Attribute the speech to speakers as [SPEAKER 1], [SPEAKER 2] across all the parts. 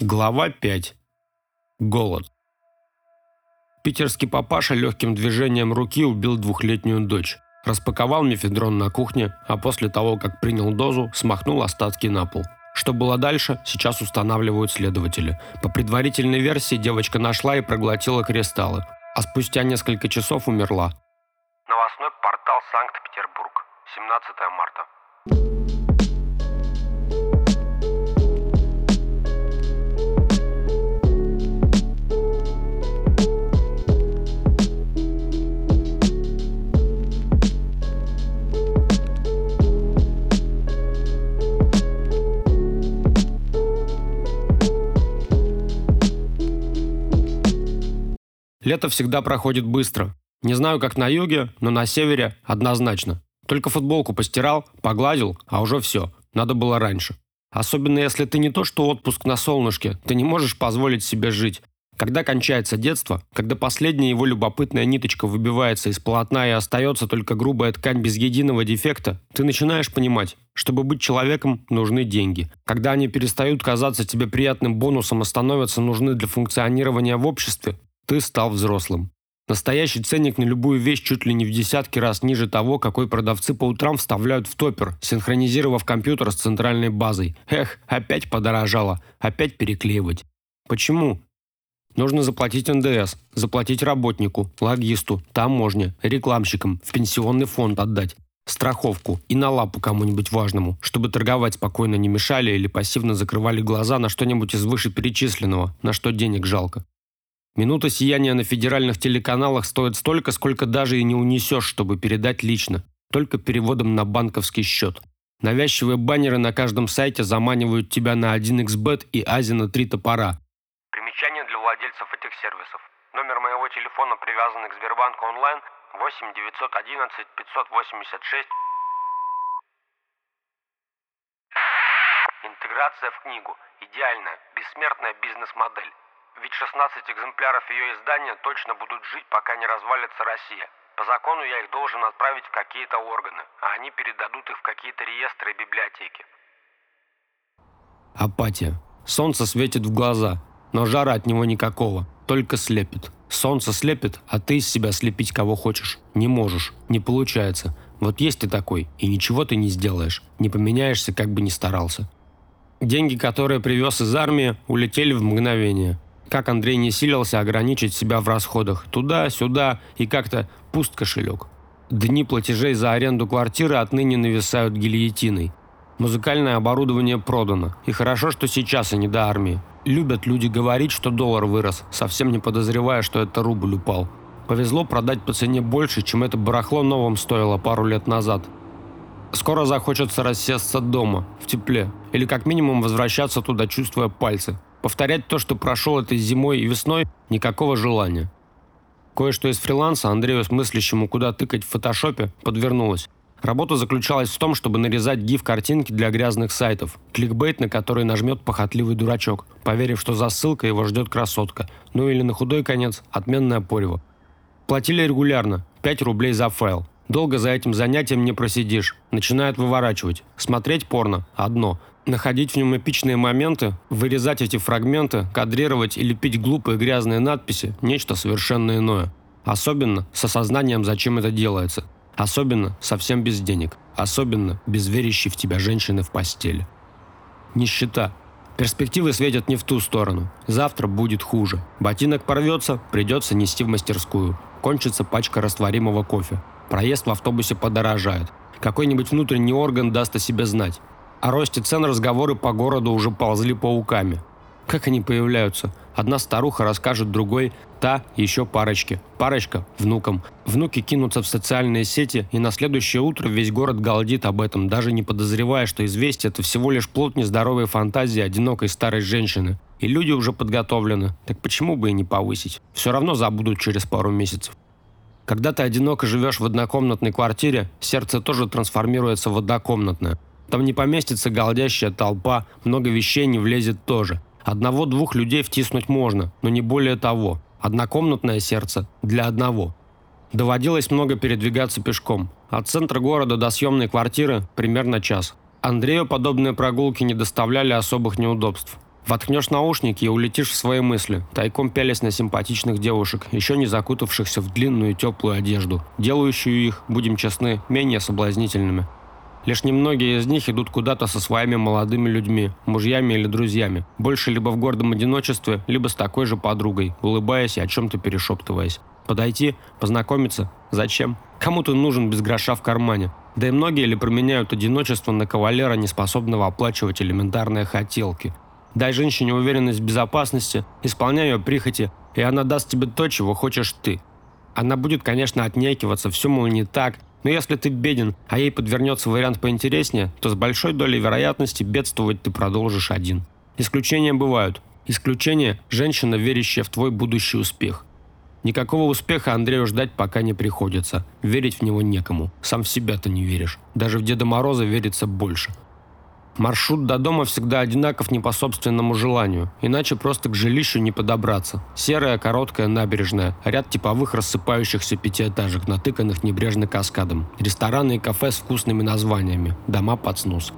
[SPEAKER 1] Глава 5. Голод. Питерский папаша легким движением руки убил двухлетнюю дочь. Распаковал мефедрон на кухне, а после того, как принял дозу, смахнул остатки на пол. Что было дальше, сейчас устанавливают следователи. По предварительной версии девочка нашла и проглотила кристаллы, а спустя несколько часов умерла.
[SPEAKER 2] Новостной портал Санкт-Петербург. 17 марта.
[SPEAKER 1] Лето всегда проходит быстро. Не знаю, как на юге, но на севере однозначно. Только футболку постирал, погладил, а уже все. Надо было раньше. Особенно если ты не то что отпуск на солнышке, ты не можешь позволить себе жить. Когда кончается детство, когда последняя его любопытная ниточка выбивается из полотна и остается только грубая ткань без единого дефекта, ты начинаешь понимать, чтобы быть человеком, нужны деньги. Когда они перестают казаться тебе приятным бонусом, а становятся нужны для функционирования в обществе, ты стал взрослым. Настоящий ценник на любую вещь чуть ли не в десятки раз ниже того, какой продавцы по утрам вставляют в топер, синхронизировав компьютер с центральной базой. Эх, опять подорожало, опять переклеивать. Почему? Нужно заплатить НДС, заплатить работнику, логисту, таможне, рекламщикам, в пенсионный фонд отдать, страховку и на лапу кому-нибудь важному, чтобы торговать спокойно не мешали или пассивно закрывали глаза на что-нибудь из вышеперечисленного, на что денег жалко. Минута сияния на федеральных телеканалах стоит столько, сколько даже и не унесешь, чтобы передать лично, только переводом на банковский счет. Навязчивые баннеры на каждом сайте заманивают тебя на 1xbet и Ази на три топора.
[SPEAKER 2] Примечание для владельцев этих сервисов. Номер моего телефона, привязанный к Сбербанку онлайн, 8 911 586. Интеграция в книгу. Идеальная, бессмертная бизнес-модель. Ведь 16 экземпляров ее издания точно будут жить, пока не развалится Россия. По закону я их должен отправить в какие-то органы, а они передадут их в какие-то реестры и библиотеки.
[SPEAKER 1] Апатия. Солнце светит в глаза, но жара от него никакого, только слепит. Солнце слепит, а ты из себя слепить кого хочешь. Не можешь, не получается. Вот есть ты такой, и ничего ты не сделаешь. Не поменяешься, как бы ни старался. Деньги, которые привез из армии, улетели в мгновение. Как Андрей не силился ограничить себя в расходах. Туда, сюда и как-то пуст кошелек. Дни платежей за аренду квартиры отныне нависают гильотиной. Музыкальное оборудование продано. И хорошо, что сейчас, не до армии. Любят люди говорить, что доллар вырос, совсем не подозревая, что это рубль упал. Повезло продать по цене больше, чем это барахло новым стоило пару лет назад. Скоро захочется рассесться дома, в тепле, или как минимум возвращаться туда, чувствуя пальцы. Повторять то, что прошел этой зимой и весной, никакого желания. Кое-что из фриланса Андрею, смыслящему, куда тыкать в фотошопе, подвернулось. Работа заключалась в том, чтобы нарезать гиф-картинки для грязных сайтов, кликбейт, на который нажмет похотливый дурачок, поверив, что за ссылкой его ждет красотка, ну или на худой конец отменное порево. Платили регулярно, 5 рублей за файл. Долго за этим занятием не просидишь. Начинают выворачивать. Смотреть порно – одно находить в нем эпичные моменты, вырезать эти фрагменты, кадрировать и лепить глупые грязные надписи – нечто совершенно иное. Особенно с осознанием, зачем это делается. Особенно совсем без денег. Особенно без верящей в тебя женщины в постели. Нищета. Перспективы светят не в ту сторону. Завтра будет хуже. Ботинок порвется, придется нести в мастерскую. Кончится пачка растворимого кофе. Проезд в автобусе подорожает. Какой-нибудь внутренний орган даст о себе знать. О росте цен разговоры по городу уже ползли пауками. Как они появляются? Одна старуха расскажет другой, та еще парочке. Парочка – внукам. Внуки кинутся в социальные сети, и на следующее утро весь город галдит об этом, даже не подозревая, что известие – это всего лишь плод нездоровой фантазии одинокой старой женщины. И люди уже подготовлены. Так почему бы и не повысить? Все равно забудут через пару месяцев. Когда ты одиноко живешь в однокомнатной квартире, сердце тоже трансформируется в однокомнатное. Там не поместится голдящая толпа, много вещей не влезет тоже. Одного-двух людей втиснуть можно, но не более того. Однокомнатное сердце для одного. Доводилось много передвигаться пешком. От центра города до съемной квартиры примерно час. Андрею подобные прогулки не доставляли особых неудобств. Воткнешь наушники и улетишь в свои мысли, тайком пялясь на симпатичных девушек, еще не закутавшихся в длинную теплую одежду, делающую их, будем честны, менее соблазнительными. Лишь немногие из них идут куда-то со своими молодыми людьми, мужьями или друзьями, больше либо в гордом одиночестве, либо с такой же подругой, улыбаясь и о чем-то перешептываясь. Подойти, познакомиться? Зачем? Кому ты нужен без гроша в кармане? Да и многие ли променяют одиночество на кавалера, неспособного оплачивать элементарные хотелки? Дай женщине уверенность в безопасности, исполняй ее прихоти, и она даст тебе то, чего хочешь ты. Она будет, конечно, отнекиваться, все, мол, не так, но если ты беден, а ей подвернется вариант поинтереснее, то с большой долей вероятности бедствовать ты продолжишь один. Исключения бывают. Исключение – женщина, верящая в твой будущий успех. Никакого успеха Андрею ждать пока не приходится. Верить в него некому. Сам в себя-то не веришь. Даже в Деда Мороза верится больше. Маршрут до дома всегда одинаков не по собственному желанию, иначе просто к жилищу не подобраться. Серая, короткая набережная, ряд типовых рассыпающихся пятиэтажек, натыканных небрежно каскадом, рестораны и кафе с вкусными названиями, дома под снус.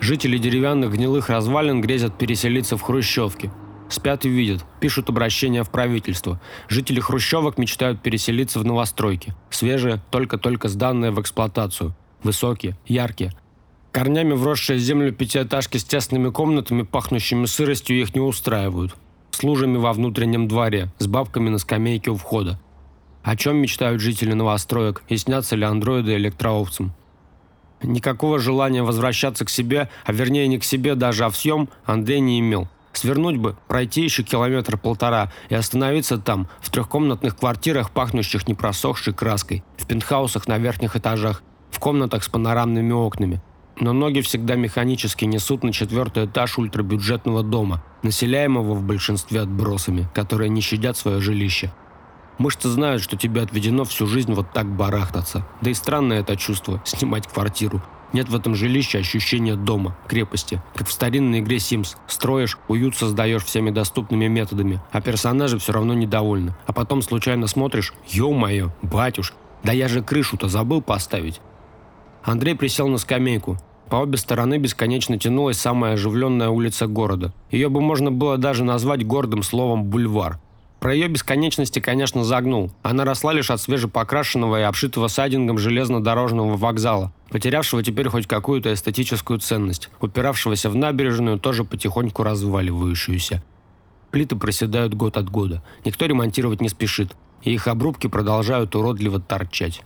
[SPEAKER 1] Жители деревянных гнилых развалин грезят переселиться в хрущевки, Спят и видят, пишут обращения в правительство. Жители хрущевок мечтают переселиться в новостройки. Свежие, только-только сданные в эксплуатацию. Высокие, яркие. Корнями вросшие в землю пятиэтажки с тесными комнатами, пахнущими сыростью, их не устраивают. С лужами во внутреннем дворе, с бабками на скамейке у входа. О чем мечтают жители новостроек и снятся ли андроиды электроовцам? Никакого желания возвращаться к себе, а вернее не к себе даже, а в съем, Андрей не имел. Свернуть бы, пройти еще километр-полтора и остановиться там, в трехкомнатных квартирах, пахнущих непросохшей краской, в пентхаусах на верхних этажах, в комнатах с панорамными окнами. Но ноги всегда механически несут на четвертый этаж ультрабюджетного дома, населяемого в большинстве отбросами, которые не щадят свое жилище. Мышцы знают, что тебе отведено всю жизнь вот так барахтаться. Да и странное это чувство – снимать квартиру, нет в этом жилище ощущения дома, крепости. Как в старинной игре Sims. Строишь, уют создаешь всеми доступными методами, а персонажи все равно недовольны. А потом случайно смотришь, ё-моё, батюш, да я же крышу-то забыл поставить. Андрей присел на скамейку. По обе стороны бесконечно тянулась самая оживленная улица города. Ее бы можно было даже назвать гордым словом «бульвар». Про ее бесконечности, конечно, загнул. Она росла лишь от свежепокрашенного и обшитого сайдингом железнодорожного вокзала, потерявшего теперь хоть какую-то эстетическую ценность, упиравшегося в набережную, тоже потихоньку разваливающуюся. Плиты проседают год от года. Никто ремонтировать не спешит, и их обрубки продолжают уродливо торчать.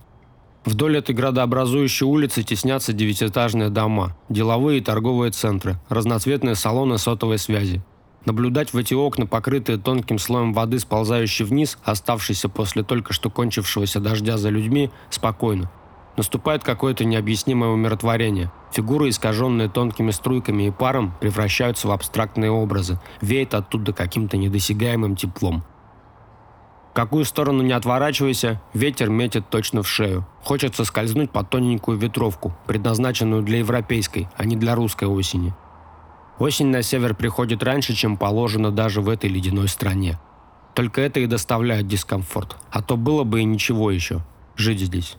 [SPEAKER 1] Вдоль этой градообразующей улицы теснятся девятиэтажные дома, деловые и торговые центры, разноцветные салоны сотовой связи, Наблюдать в эти окна, покрытые тонким слоем воды, сползающей вниз, оставшейся после только что кончившегося дождя за людьми, спокойно. Наступает какое-то необъяснимое умиротворение. Фигуры, искаженные тонкими струйками и паром, превращаются в абстрактные образы, веет оттуда каким-то недосягаемым теплом. Какую сторону не отворачивайся, ветер метит точно в шею. Хочется скользнуть под тоненькую ветровку, предназначенную для европейской, а не для русской осени. Осень на север приходит раньше, чем положено даже в этой ледяной стране. Только это и доставляет дискомфорт. А то было бы и ничего еще. Жить здесь.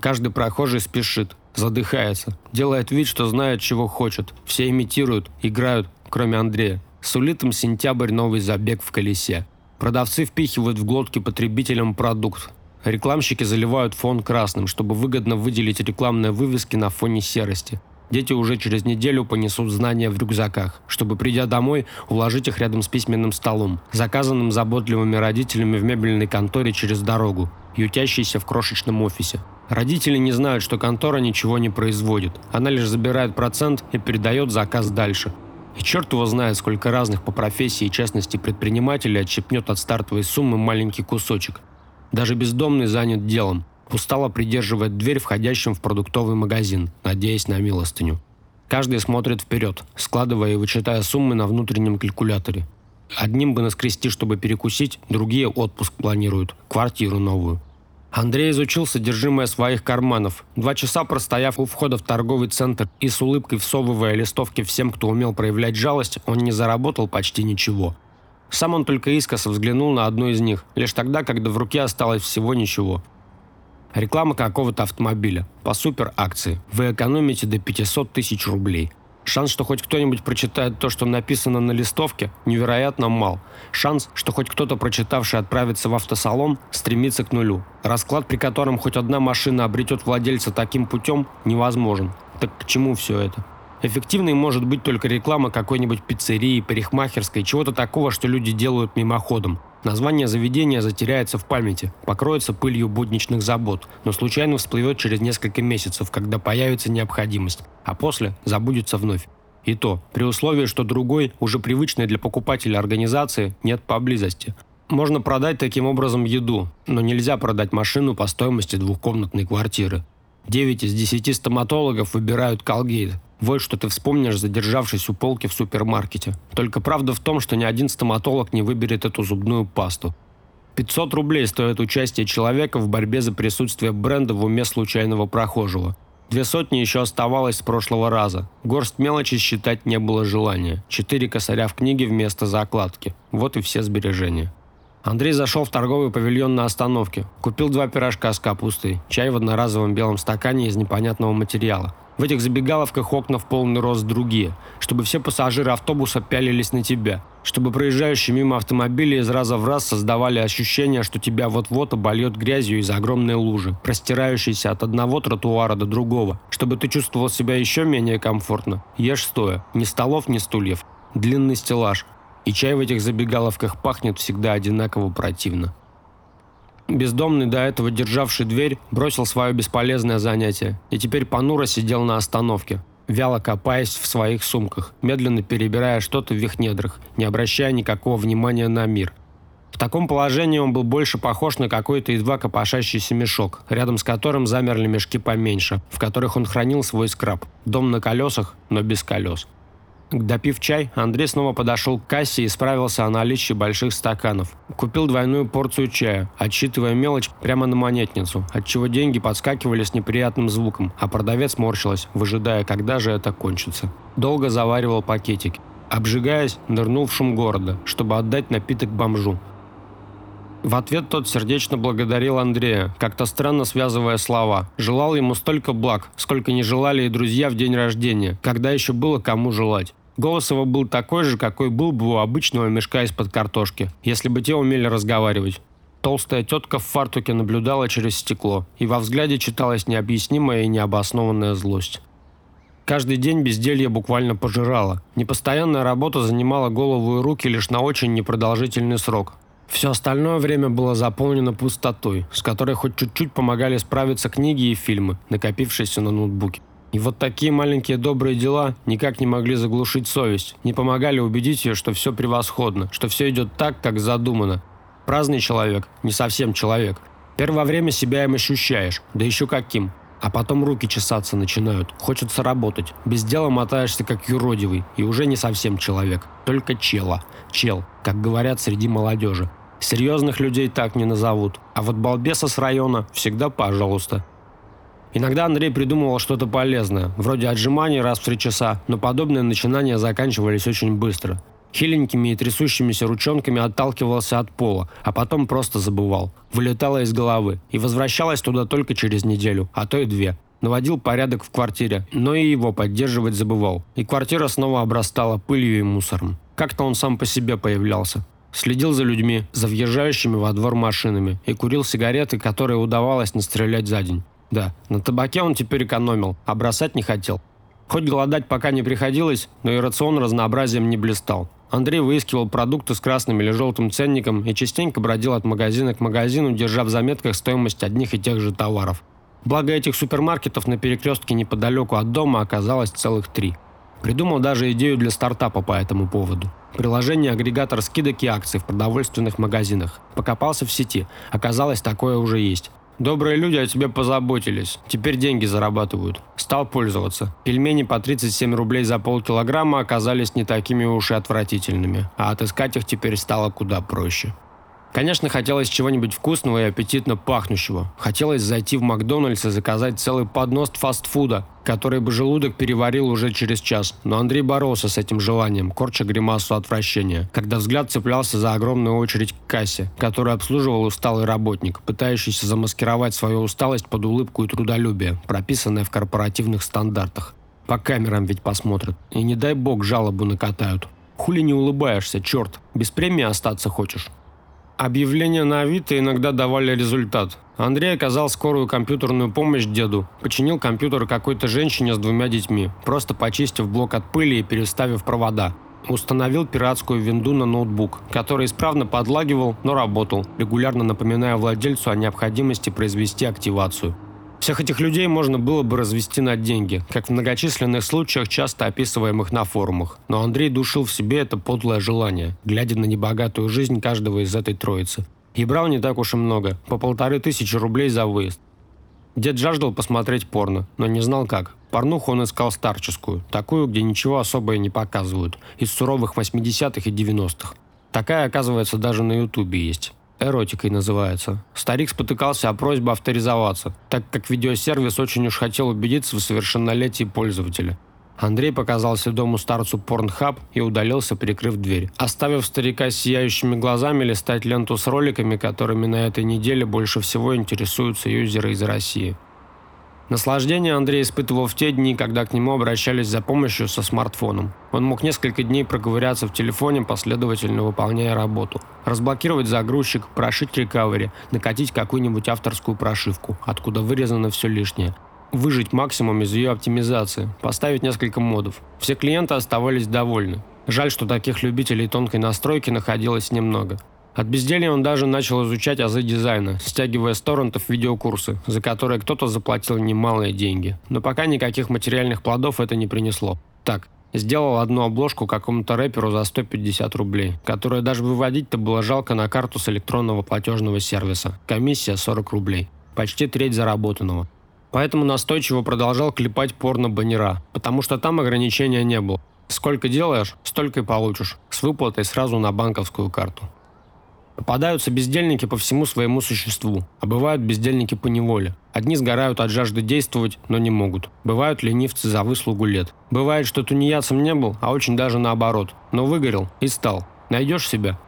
[SPEAKER 1] Каждый прохожий спешит, задыхается, делает вид, что знает, чего хочет. Все имитируют, играют, кроме Андрея. Сулит им сентябрь новый забег в колесе. Продавцы впихивают в глотки потребителям продукт. Рекламщики заливают фон красным, чтобы выгодно выделить рекламные вывески на фоне серости. Дети уже через неделю понесут знания в рюкзаках, чтобы, придя домой, уложить их рядом с письменным столом, заказанным заботливыми родителями в мебельной конторе через дорогу, ютящейся в крошечном офисе. Родители не знают, что контора ничего не производит. Она лишь забирает процент и передает заказ дальше. И черт его знает, сколько разных по профессии и честности предпринимателей отщепнет от стартовой суммы маленький кусочек. Даже бездомный занят делом, устало придерживает дверь входящим в продуктовый магазин, надеясь на милостыню. Каждый смотрит вперед, складывая и вычитая суммы на внутреннем калькуляторе. Одним бы наскрести, чтобы перекусить, другие отпуск планируют, квартиру новую. Андрей изучил содержимое своих карманов. Два часа простояв у входа в торговый центр и с улыбкой всовывая листовки всем, кто умел проявлять жалость, он не заработал почти ничего. Сам он только искоса взглянул на одну из них, лишь тогда, когда в руке осталось всего ничего – Реклама какого-то автомобиля. По супер акции. Вы экономите до 500 тысяч рублей. Шанс, что хоть кто-нибудь прочитает то, что написано на листовке, невероятно мал. Шанс, что хоть кто-то, прочитавший, отправится в автосалон, стремится к нулю. Расклад, при котором хоть одна машина обретет владельца таким путем, невозможен. Так к чему все это? Эффективной может быть только реклама какой-нибудь пиццерии, парикмахерской, чего-то такого, что люди делают мимоходом. Название заведения затеряется в памяти, покроется пылью будничных забот, но случайно всплывет через несколько месяцев, когда появится необходимость, а после забудется вновь. И то, при условии, что другой, уже привычной для покупателя организации, нет поблизости. Можно продать таким образом еду, но нельзя продать машину по стоимости двухкомнатной квартиры. 9 из 10 стоматологов выбирают Колгейт, вот что ты вспомнишь, задержавшись у полки в супермаркете. Только правда в том, что ни один стоматолог не выберет эту зубную пасту. 500 рублей стоит участие человека в борьбе за присутствие бренда в уме случайного прохожего. Две сотни еще оставалось с прошлого раза. Горсть мелочи считать не было желания. Четыре косаря в книге вместо закладки. Вот и все сбережения. Андрей зашел в торговый павильон на остановке. Купил два пирожка с капустой, чай в одноразовом белом стакане из непонятного материала. В этих забегаловках окна в полный рост другие, чтобы все пассажиры автобуса пялились на тебя, чтобы проезжающие мимо автомобили из раза в раз создавали ощущение, что тебя вот-вот обольет грязью из огромной лужи, простирающейся от одного тротуара до другого, чтобы ты чувствовал себя еще менее комфортно. Ешь стоя, ни столов, ни стульев, длинный стеллаж, и чай в этих забегаловках пахнет всегда одинаково противно. Бездомный, до этого державший дверь, бросил свое бесполезное занятие и теперь понуро сидел на остановке, вяло копаясь в своих сумках, медленно перебирая что-то в их недрах, не обращая никакого внимания на мир. В таком положении он был больше похож на какой-то едва копошащийся мешок, рядом с которым замерли мешки поменьше, в которых он хранил свой скраб. Дом на колесах, но без колес. Допив чай, Андрей снова подошел к кассе и справился о наличии больших стаканов. Купил двойную порцию чая, отсчитывая мелочь прямо на монетницу, отчего деньги подскакивали с неприятным звуком, а продавец морщилась, выжидая, когда же это кончится. Долго заваривал пакетики. Обжигаясь, нырнул в шум города, чтобы отдать напиток бомжу. В ответ тот сердечно благодарил Андрея, как-то странно связывая слова. Желал ему столько благ, сколько не желали и друзья в день рождения, когда еще было кому желать. Голос его был такой же, какой был бы у обычного мешка из-под картошки, если бы те умели разговаривать. Толстая тетка в фартуке наблюдала через стекло, и во взгляде читалась необъяснимая и необоснованная злость. Каждый день безделье буквально пожирало. Непостоянная работа занимала голову и руки лишь на очень непродолжительный срок. Все остальное время было заполнено пустотой, с которой хоть чуть-чуть помогали справиться книги и фильмы, накопившиеся на ноутбуке. И вот такие маленькие добрые дела никак не могли заглушить совесть, не помогали убедить ее, что все превосходно, что все идет так, как задумано. Праздный человек, не совсем человек. Первое время себя им ощущаешь, да еще каким. А потом руки чесаться начинают, хочется работать. Без дела мотаешься как юродивый, и уже не совсем человек, только чела. Чел, как говорят среди молодежи. Серьезных людей так не назовут. А вот балбеса с района всегда пожалуйста. Иногда Андрей придумывал что-то полезное, вроде отжиманий раз в три часа, но подобные начинания заканчивались очень быстро. Хиленькими и трясущимися ручонками отталкивался от пола, а потом просто забывал. Вылетало из головы и возвращалось туда только через неделю, а то и две. Наводил порядок в квартире, но и его поддерживать забывал. И квартира снова обрастала пылью и мусором. Как-то он сам по себе появлялся. Следил за людьми, за въезжающими во двор машинами и курил сигареты, которые удавалось настрелять за день. Да, на табаке он теперь экономил, а бросать не хотел. Хоть голодать пока не приходилось, но и рацион разнообразием не блистал. Андрей выискивал продукты с красным или желтым ценником и частенько бродил от магазина к магазину, держа в заметках стоимость одних и тех же товаров. Благо этих супермаркетов на перекрестке неподалеку от дома оказалось целых три. Придумал даже идею для стартапа по этому поводу. Приложение-агрегатор скидок и акций в продовольственных магазинах. Покопался в сети. Оказалось, такое уже есть. Добрые люди о тебе позаботились. Теперь деньги зарабатывают. Стал пользоваться. Пельмени по 37 рублей за полкилограмма оказались не такими уж и отвратительными. А отыскать их теперь стало куда проще. Конечно, хотелось чего-нибудь вкусного и аппетитно пахнущего. Хотелось зайти в Макдональдс и заказать целый поднос фастфуда, который бы желудок переварил уже через час. Но Андрей боролся с этим желанием, корча гримасу отвращения, когда взгляд цеплялся за огромную очередь к кассе, которую обслуживал усталый работник, пытающийся замаскировать свою усталость под улыбку и трудолюбие, прописанное в корпоративных стандартах. По камерам ведь посмотрят. И не дай бог жалобу накатают. Хули не улыбаешься, черт? Без премии остаться хочешь? Объявления на Авито иногда давали результат. Андрей оказал скорую компьютерную помощь деду, починил компьютер какой-то женщине с двумя детьми, просто почистив блок от пыли и переставив провода. Установил пиратскую винду на ноутбук, который исправно подлагивал, но работал, регулярно напоминая владельцу о необходимости произвести активацию. Всех этих людей можно было бы развести на деньги, как в многочисленных случаях, часто описываемых на форумах. Но Андрей душил в себе это подлое желание, глядя на небогатую жизнь каждого из этой троицы. И брал не так уж и много, по полторы тысячи рублей за выезд. Дед жаждал посмотреть порно, но не знал как. Порнуху он искал старческую, такую, где ничего особое не показывают, из суровых 80-х и 90-х. Такая, оказывается, даже на ютубе есть эротикой называется. Старик спотыкался о просьбе авторизоваться, так как видеосервис очень уж хотел убедиться в совершеннолетии пользователя. Андрей показался дому старцу Pornhub и удалился, прикрыв дверь, оставив старика с сияющими глазами листать ленту с роликами, которыми на этой неделе больше всего интересуются юзеры из России. Наслаждение Андрей испытывал в те дни, когда к нему обращались за помощью со смартфоном. Он мог несколько дней проковыряться в телефоне, последовательно выполняя работу. Разблокировать загрузчик, прошить рекавери, накатить какую-нибудь авторскую прошивку, откуда вырезано все лишнее. Выжить максимум из ее оптимизации, поставить несколько модов. Все клиенты оставались довольны. Жаль, что таких любителей тонкой настройки находилось немного. От безделья он даже начал изучать азы дизайна, стягивая с торрентов видеокурсы, за которые кто-то заплатил немалые деньги. Но пока никаких материальных плодов это не принесло. Так, сделал одну обложку какому-то рэперу за 150 рублей, которую даже выводить-то было жалко на карту с электронного платежного сервиса. Комиссия 40 рублей. Почти треть заработанного. Поэтому настойчиво продолжал клепать порно-баннера, потому что там ограничения не было. Сколько делаешь, столько и получишь, с выплатой сразу на банковскую карту. Попадаются бездельники по всему своему существу, а бывают бездельники по неволе. Одни сгорают от жажды действовать, но не могут. Бывают ленивцы за выслугу лет. Бывает, что тунеядцем не был, а очень даже наоборот. Но выгорел и стал. Найдешь себя?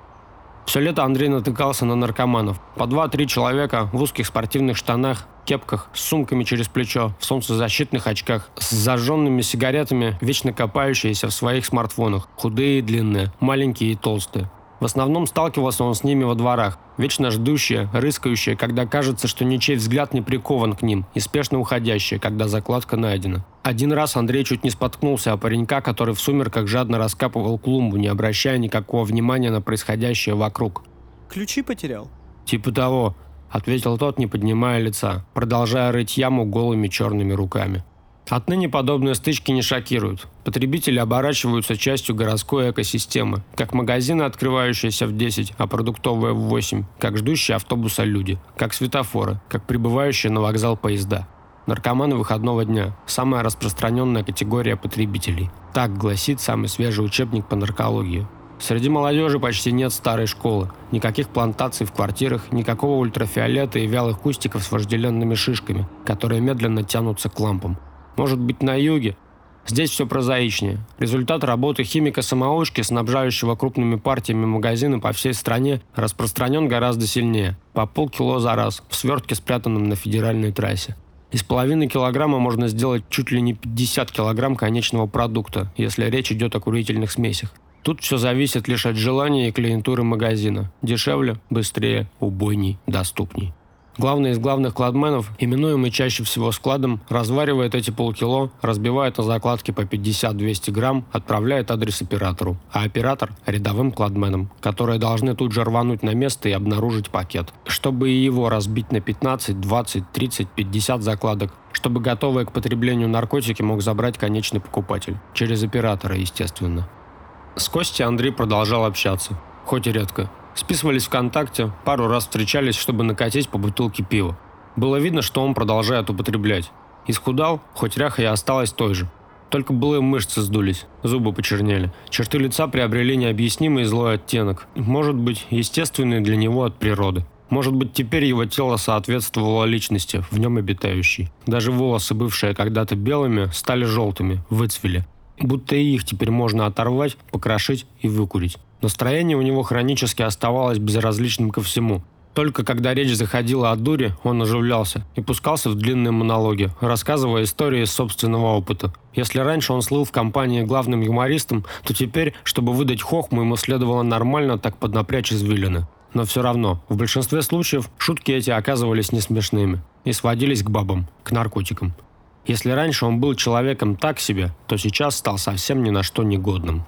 [SPEAKER 1] Все лето Андрей натыкался на наркоманов. По два-три человека в узких спортивных штанах, кепках, с сумками через плечо, в солнцезащитных очках, с зажженными сигаретами, вечно копающиеся в своих смартфонах. Худые и длинные, маленькие и толстые. В основном сталкивался он с ними во дворах, вечно ждущие, рыскающие, когда кажется, что ничей взгляд не прикован к ним, и спешно уходящие, когда закладка найдена. Один раз Андрей чуть не споткнулся о паренька, который в сумерках жадно раскапывал клумбу, не обращая никакого внимания на происходящее вокруг.
[SPEAKER 3] «Ключи потерял?»
[SPEAKER 1] «Типа того», — ответил тот, не поднимая лица, продолжая рыть яму голыми черными руками. Отныне подобные стычки не шокируют. Потребители оборачиваются частью городской экосистемы, как магазины, открывающиеся в 10, а продуктовые в 8, как ждущие автобуса люди, как светофоры, как прибывающие на вокзал поезда. Наркоманы выходного дня – самая распространенная категория потребителей. Так гласит самый свежий учебник по наркологии. Среди молодежи почти нет старой школы, никаких плантаций в квартирах, никакого ультрафиолета и вялых кустиков с вожделенными шишками, которые медленно тянутся к лампам. Может быть, на юге? Здесь все прозаичнее. Результат работы химика-самоучки, снабжающего крупными партиями магазины по всей стране, распространен гораздо сильнее. По полкило за раз, в свертке, спрятанном на федеральной трассе. Из половины килограмма можно сделать чуть ли не 50 килограмм конечного продукта, если речь идет о курительных смесях. Тут все зависит лишь от желания и клиентуры магазина. Дешевле, быстрее, убойней, доступней. Главный из главных кладменов, именуемый чаще всего складом, разваривает эти полкило, разбивает на закладки по 50-200 грамм, отправляет адрес оператору, а оператор – рядовым кладменам, которые должны тут же рвануть на место и обнаружить пакет, чтобы его разбить на 15, 20, 30, 50 закладок, чтобы готовые к потреблению наркотики мог забрать конечный покупатель. Через оператора, естественно. С Костей Андрей продолжал общаться, хоть и редко. Списывались ВКонтакте, пару раз встречались, чтобы накатить по бутылке пива. Было видно, что он продолжает употреблять. Исхудал, хоть ряха и осталась той же. Только былые мышцы сдулись, зубы почернели. Черты лица приобрели необъяснимый злой оттенок. Может быть, естественный для него от природы. Может быть, теперь его тело соответствовало личности, в нем обитающей. Даже волосы, бывшие когда-то белыми, стали желтыми, выцвели. Будто и их теперь можно оторвать, покрошить и выкурить. Настроение у него хронически оставалось безразличным ко всему. Только когда речь заходила о дуре, он оживлялся и пускался в длинные монологи, рассказывая истории из собственного опыта. Если раньше он слыл в компании главным юмористом, то теперь, чтобы выдать хохму, ему следовало нормально так поднапрячь извилины. Но все равно, в большинстве случаев шутки эти оказывались не смешными и сводились к бабам, к наркотикам. Если раньше он был человеком так себе, то сейчас стал совсем ни на что негодным.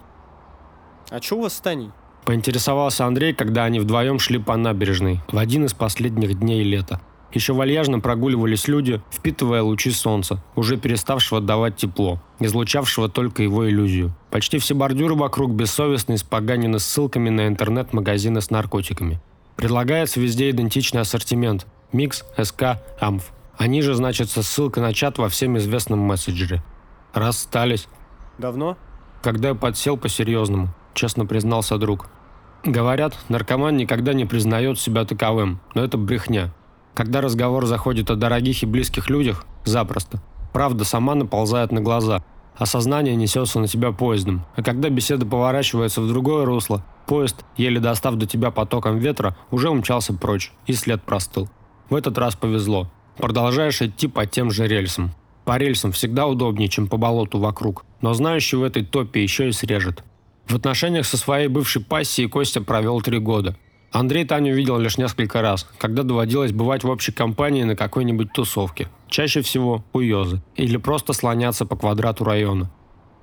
[SPEAKER 3] А что у вас с Таней?
[SPEAKER 1] Поинтересовался Андрей, когда они вдвоем шли по набережной в один из последних дней лета. Еще вальяжно прогуливались люди, впитывая лучи солнца, уже переставшего давать тепло, излучавшего только его иллюзию. Почти все бордюры вокруг бессовестно испоганены ссылками на интернет-магазины с наркотиками. Предлагается везде идентичный ассортимент – микс, СК, АМФ. Они же значится ссылка на чат во всем известном мессенджере. Расстались.
[SPEAKER 3] Давно?
[SPEAKER 1] Когда я подсел по-серьезному, честно признался друг. Говорят, наркоман никогда не признает себя таковым, но это брехня. Когда разговор заходит о дорогих и близких людях, запросто. Правда сама наползает на глаза, а сознание несется на тебя поездом. А когда беседа поворачивается в другое русло, поезд, еле достав до тебя потоком ветра, уже умчался прочь, и след простыл. В этот раз повезло. Продолжаешь идти по тем же рельсам. По рельсам всегда удобнее, чем по болоту вокруг, но знающий в этой топе еще и срежет. В отношениях со своей бывшей пассией Костя провел три года. Андрей Таню видел лишь несколько раз, когда доводилось бывать в общей компании на какой-нибудь тусовке. Чаще всего у Йозы. Или просто слоняться по квадрату района.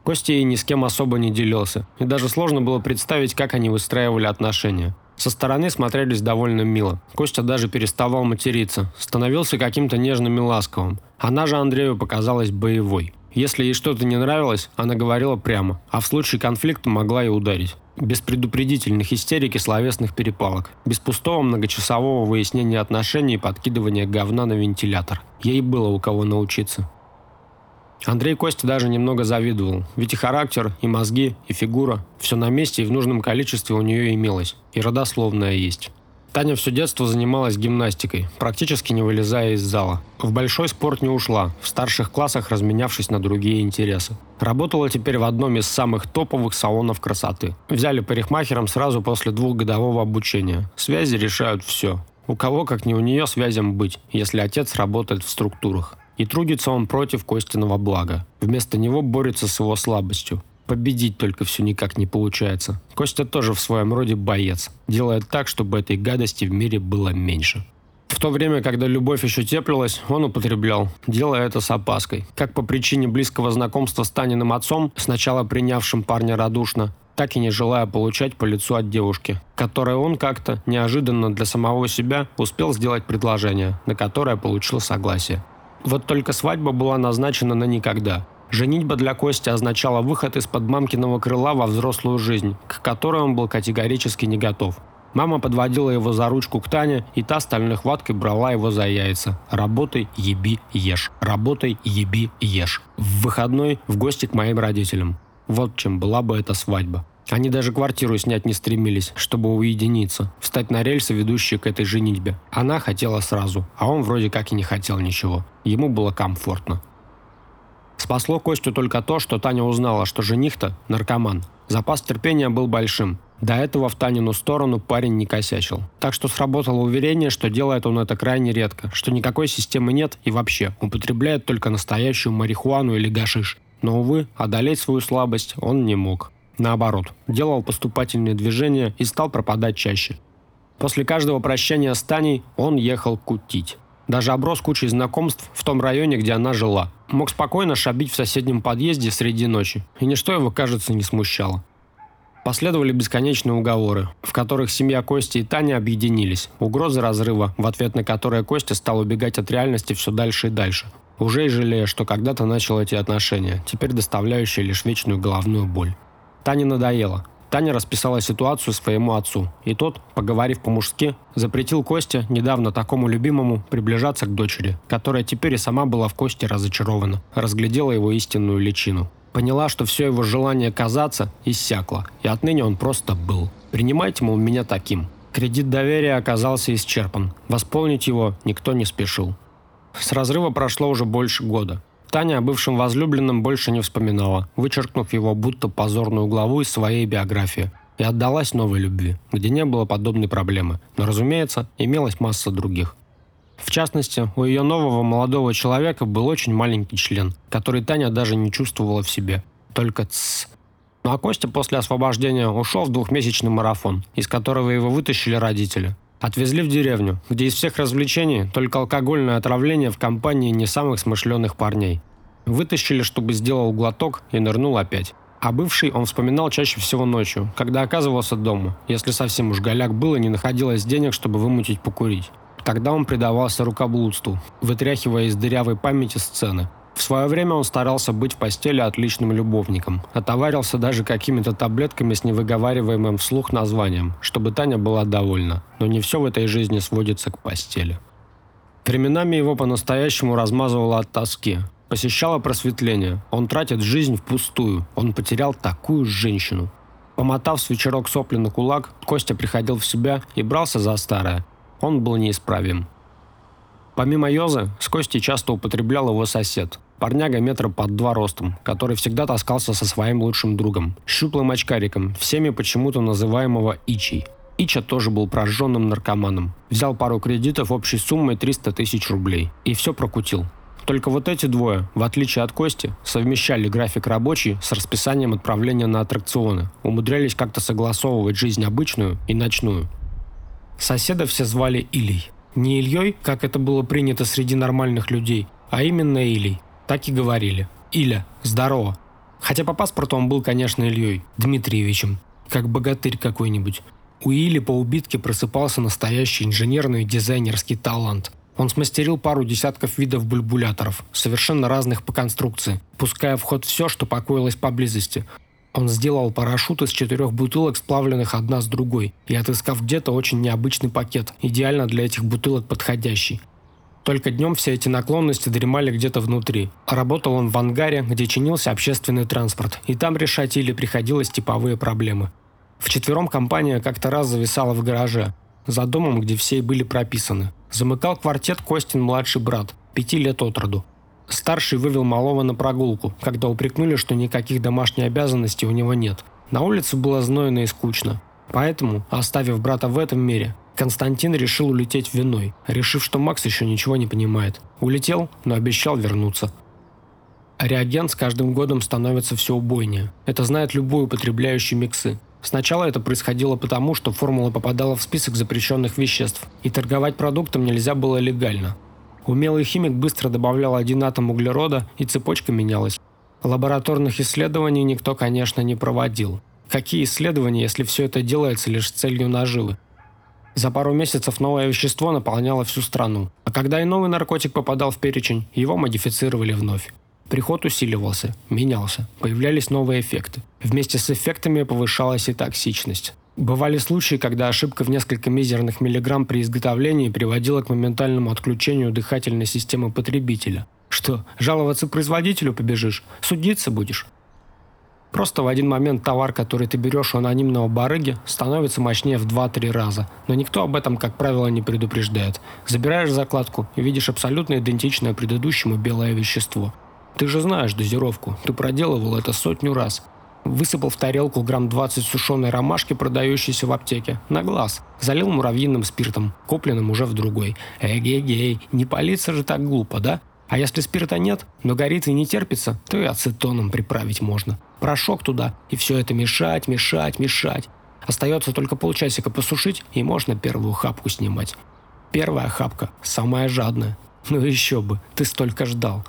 [SPEAKER 1] Костя и ни с кем особо не делился. И даже сложно было представить, как они выстраивали отношения. Со стороны смотрелись довольно мило. Костя даже переставал материться. Становился каким-то нежным и ласковым. Она же Андрею показалась боевой. Если ей что-то не нравилось, она говорила прямо, а в случае конфликта могла и ударить. Без предупредительных истерик и словесных перепалок. Без пустого многочасового выяснения отношений и подкидывания говна на вентилятор. Ей было у кого научиться. Андрей Костя даже немного завидовал, ведь и характер, и мозги, и фигура – все на месте и в нужном количестве у нее имелось, и родословная есть. Таня все детство занималась гимнастикой, практически не вылезая из зала. В большой спорт не ушла, в старших классах разменявшись на другие интересы. Работала теперь в одном из самых топовых салонов красоты. Взяли парикмахером сразу после двухгодового обучения. Связи решают все. У кого, как не у нее, связям быть, если отец работает в структурах. И трудится он против Костиного блага. Вместо него борется с его слабостью. Победить только все никак не получается. Костя тоже в своем роде боец. Делает так, чтобы этой гадости в мире было меньше. В то время, когда любовь еще теплилась, он употреблял, делая это с опаской. Как по причине близкого знакомства с Таниным отцом, сначала принявшим парня радушно, так и не желая получать по лицу от девушки, которой он как-то, неожиданно для самого себя, успел сделать предложение, на которое получил согласие. Вот только свадьба была назначена на никогда. Женитьба для Кости означала выход из-под мамкиного крыла во взрослую жизнь, к которой он был категорически не готов. Мама подводила его за ручку к Тане, и та стальной хваткой брала его за яйца. «Работай, еби, ешь. Работай, еби, ешь». В выходной в гости к моим родителям. Вот чем была бы эта свадьба. Они даже квартиру снять не стремились, чтобы уединиться, встать на рельсы, ведущие к этой женитьбе. Она хотела сразу, а он вроде как и не хотел ничего. Ему было комфортно. Спасло Костю только то, что Таня узнала, что жених-то наркоман. Запас терпения был большим. До этого в Танину сторону парень не косячил. Так что сработало уверение, что делает он это крайне редко, что никакой системы нет и вообще употребляет только настоящую марихуану или гашиш. Но, увы, одолеть свою слабость он не мог. Наоборот, делал поступательные движения и стал пропадать чаще. После каждого прощания с Таней он ехал кутить. Даже оброс кучей знакомств в том районе, где она жила. Мог спокойно шабить в соседнем подъезде среди ночи, и ничто его, кажется, не смущало. Последовали бесконечные уговоры, в которых семья Кости и Таня объединились. Угрозы разрыва, в ответ на которые Костя стал убегать от реальности все дальше и дальше. Уже и жалея, что когда-то начал эти отношения, теперь доставляющие лишь вечную головную боль. Тане надоело. Таня расписала ситуацию своему отцу, и тот, поговорив по-мужски, запретил Косте, недавно такому любимому, приближаться к дочери, которая теперь и сама была в Косте разочарована, разглядела его истинную личину. Поняла, что все его желание казаться иссякло, и отныне он просто был. Принимайте, мол, меня таким. Кредит доверия оказался исчерпан. Восполнить его никто не спешил. С разрыва прошло уже больше года. Таня о бывшем возлюбленном больше не вспоминала, вычеркнув его будто позорную главу из своей биографии. и отдалась новой любви, где не было подобной проблемы, но, разумеется, имелась масса других. В частности, у ее нового молодого человека был очень маленький член, который Таня даже не чувствовала в себе. Только тссс. Ну а Костя после освобождения ушел в двухмесячный марафон, из которого его вытащили родители. Отвезли в деревню, где из всех развлечений только алкогольное отравление в компании не самых смышленых парней. Вытащили, чтобы сделал глоток и нырнул опять. А бывший он вспоминал чаще всего ночью, когда оказывался дома, если совсем уж голяк был и не находилось денег, чтобы вымутить покурить. Тогда он предавался рукоблудству, вытряхивая из дырявой памяти сцены. В свое время он старался быть в постели отличным любовником. Отоварился даже какими-то таблетками с невыговариваемым вслух названием, чтобы Таня была довольна. Но не все в этой жизни сводится к постели. Временами его по-настоящему размазывало от тоски. Посещало просветление. Он тратит жизнь впустую. Он потерял такую женщину. Помотав с вечерок сопли на кулак, Костя приходил в себя и брался за старое. Он был неисправим. Помимо Йозы, с Костей часто употреблял его сосед. Парняга метра под два ростом, который всегда таскался со своим лучшим другом, щуплым очкариком, всеми почему-то называемого Ичей. Ича тоже был прожженным наркоманом. Взял пару кредитов общей суммой 300 тысяч рублей. И все прокутил. Только вот эти двое, в отличие от Кости, совмещали график рабочий с расписанием отправления на аттракционы, умудрялись как-то согласовывать жизнь обычную и ночную. Соседа все звали Илей. Не Ильей, как это было принято среди нормальных людей, а именно Илей. Так и говорили. Иля, здорово. Хотя по паспорту он был, конечно, Ильей, Дмитриевичем. Как богатырь какой-нибудь. У Или по убитке просыпался настоящий инженерный и дизайнерский талант. Он смастерил пару десятков видов бульбуляторов, совершенно разных по конструкции, пуская в ход все, что покоилось поблизости, он сделал парашют из четырех бутылок, сплавленных одна с другой, и отыскав где-то очень необычный пакет, идеально для этих бутылок подходящий. Только днем все эти наклонности дремали где-то внутри. Работал он в ангаре, где чинился общественный транспорт, и там решать или приходилось типовые проблемы. Вчетвером компания как-то раз зависала в гараже, за домом, где все и были прописаны. Замыкал квартет Костин младший брат, пяти лет от роду. Старший вывел малого на прогулку, когда упрекнули, что никаких домашних обязанностей у него нет. На улице было знойно и скучно. Поэтому, оставив брата в этом мире, Константин решил улететь виной, решив, что Макс еще ничего не понимает. Улетел, но обещал вернуться. Реагент с каждым годом становится все убойнее. Это знает любой употребляющий миксы. Сначала это происходило потому, что формула попадала в список запрещенных веществ, и торговать продуктом нельзя было легально. Умелый химик быстро добавлял один атом углерода, и цепочка менялась. Лабораторных исследований никто, конечно, не проводил. Какие исследования, если все это делается лишь с целью наживы? За пару месяцев новое вещество наполняло всю страну. А когда и новый наркотик попадал в перечень, его модифицировали вновь. Приход усиливался, менялся, появлялись новые эффекты. Вместе с эффектами повышалась и токсичность. Бывали случаи, когда ошибка в несколько мизерных миллиграмм при изготовлении приводила к моментальному отключению дыхательной системы потребителя. Что, жаловаться производителю побежишь? Судиться будешь? Просто в один момент товар, который ты берешь у анонимного барыги, становится мощнее в 2-3 раза. Но никто об этом, как правило, не предупреждает. Забираешь закладку и видишь абсолютно идентичное предыдущему белое вещество. Ты же знаешь дозировку, ты проделывал это сотню раз. Высыпал в тарелку грамм 20 сушеной ромашки, продающейся в аптеке. На глаз. Залил муравьиным спиртом, купленным уже в другой. Эгегей, не палиться же так глупо, да? А если спирта нет, но горит и не терпится, то и ацетоном приправить можно. Порошок туда, и все это мешать, мешать, мешать. Остается только полчасика посушить, и можно первую хапку снимать. Первая хапка, самая жадная. Ну еще бы, ты столько ждал.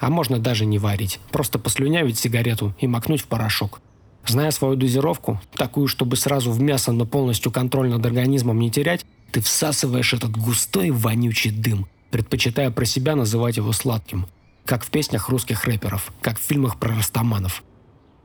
[SPEAKER 1] А можно даже не варить. Просто послюнявить сигарету и макнуть в порошок. Зная свою дозировку, такую, чтобы сразу в мясо, но полностью контроль над организмом не терять, ты всасываешь этот густой вонючий дым, предпочитая про себя называть его сладким. Как в песнях русских рэперов, как в фильмах про растаманов.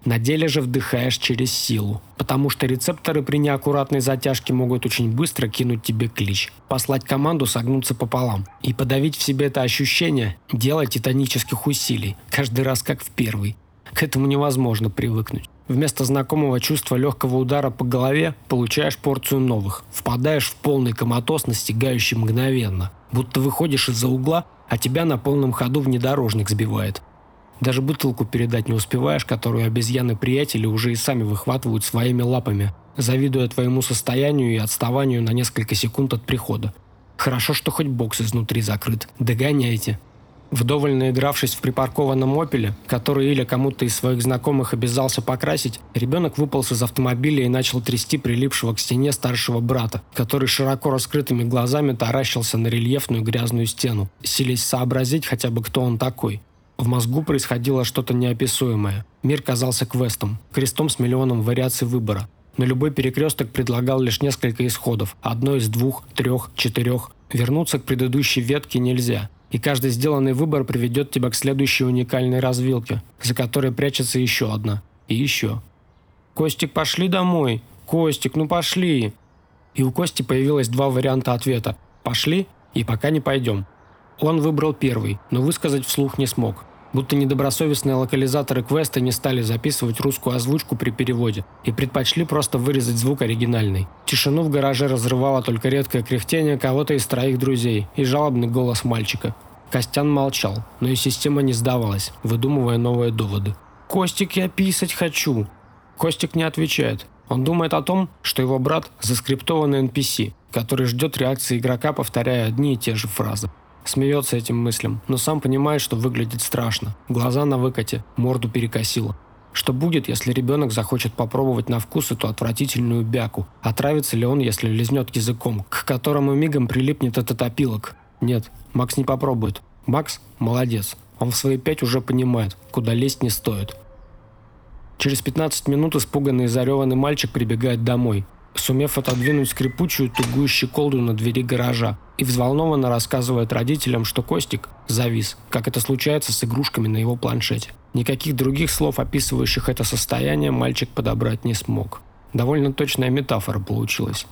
[SPEAKER 1] На деле же вдыхаешь через силу, потому что рецепторы при неаккуратной затяжке могут очень быстро кинуть тебе клич, послать команду согнуться пополам и подавить в себе это ощущение, делать титанических усилий, каждый раз как в первый. К этому невозможно привыкнуть. Вместо знакомого чувства легкого удара по голове получаешь порцию новых. Впадаешь в полный коматоз, настигающий мгновенно. Будто выходишь из-за угла, а тебя на полном ходу внедорожник сбивает. Даже бутылку передать не успеваешь, которую обезьяны-приятели уже и сами выхватывают своими лапами, завидуя твоему состоянию и отставанию на несколько секунд от прихода. Хорошо, что хоть бокс изнутри закрыт. Догоняйте. Вдоволь наигравшись в припаркованном «Опеле», который или кому-то из своих знакомых обязался покрасить, ребенок выполз из автомобиля и начал трясти прилипшего к стене старшего брата, который широко раскрытыми глазами таращился на рельефную грязную стену, силясь сообразить хотя бы, кто он такой. В мозгу происходило что-то неописуемое. Мир казался квестом, крестом с миллионом вариаций выбора. Но любой перекресток предлагал лишь несколько исходов. Одно из двух, трех, четырех. Вернуться к предыдущей ветке нельзя. И каждый сделанный выбор приведет тебя к следующей уникальной развилке, за которой прячется еще одна. И еще. «Костик, пошли домой! Костик, ну пошли!» И у Кости появилось два варианта ответа. «Пошли» и «пока не пойдем». Он выбрал первый, но высказать вслух не смог будто недобросовестные локализаторы квеста не стали записывать русскую озвучку при переводе и предпочли просто вырезать звук оригинальный. Тишину в гараже разрывало только редкое кряхтение кого-то из троих друзей и жалобный голос мальчика. Костян молчал, но и система не сдавалась, выдумывая новые доводы. «Костик, я писать хочу!» Костик не отвечает. Он думает о том, что его брат – заскриптованный NPC, который ждет реакции игрока, повторяя одни и те же фразы. Смеется этим мыслям, но сам понимает, что выглядит страшно. Глаза на выкате, морду перекосило. Что будет, если ребенок захочет попробовать на вкус эту отвратительную бяку? Отравится ли он, если лизнет языком, к которому мигом прилипнет этот опилок? Нет, Макс не попробует. Макс молодец. Он в свои пять уже понимает, куда лезть не стоит. Через 15 минут испуганный и зареванный мальчик прибегает домой сумев отодвинуть скрипучую тугую щеколду на двери гаража, и взволнованно рассказывает родителям, что Костик завис, как это случается с игрушками на его планшете. Никаких других слов, описывающих это состояние, мальчик подобрать не смог. Довольно точная метафора получилась.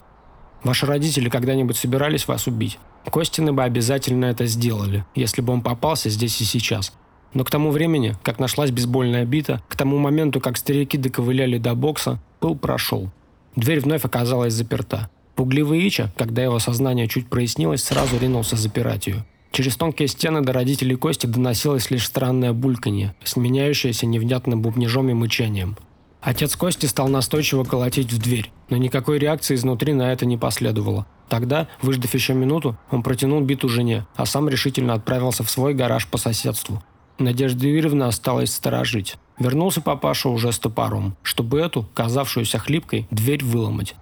[SPEAKER 1] Ваши родители когда-нибудь собирались вас убить? Костины бы обязательно это сделали, если бы он попался здесь и сейчас. Но к тому времени, как нашлась бейсбольная бита, к тому моменту, как старики доковыляли до бокса, пыл прошел. Дверь вновь оказалась заперта. Пугливый Ича, когда его сознание чуть прояснилось, сразу ринулся запирать ее. Через тонкие стены до родителей Кости доносилось лишь странное бульканье, сменяющееся невнятным бубнежом и мычанием. Отец Кости стал настойчиво колотить в дверь, но никакой реакции изнутри на это не последовало. Тогда, выждав еще минуту, он протянул биту жене, а сам решительно отправился в свой гараж по соседству. Надежда Юрьевна осталась сторожить. Вернулся папаша уже с топором, чтобы эту, казавшуюся хлипкой, дверь выломать.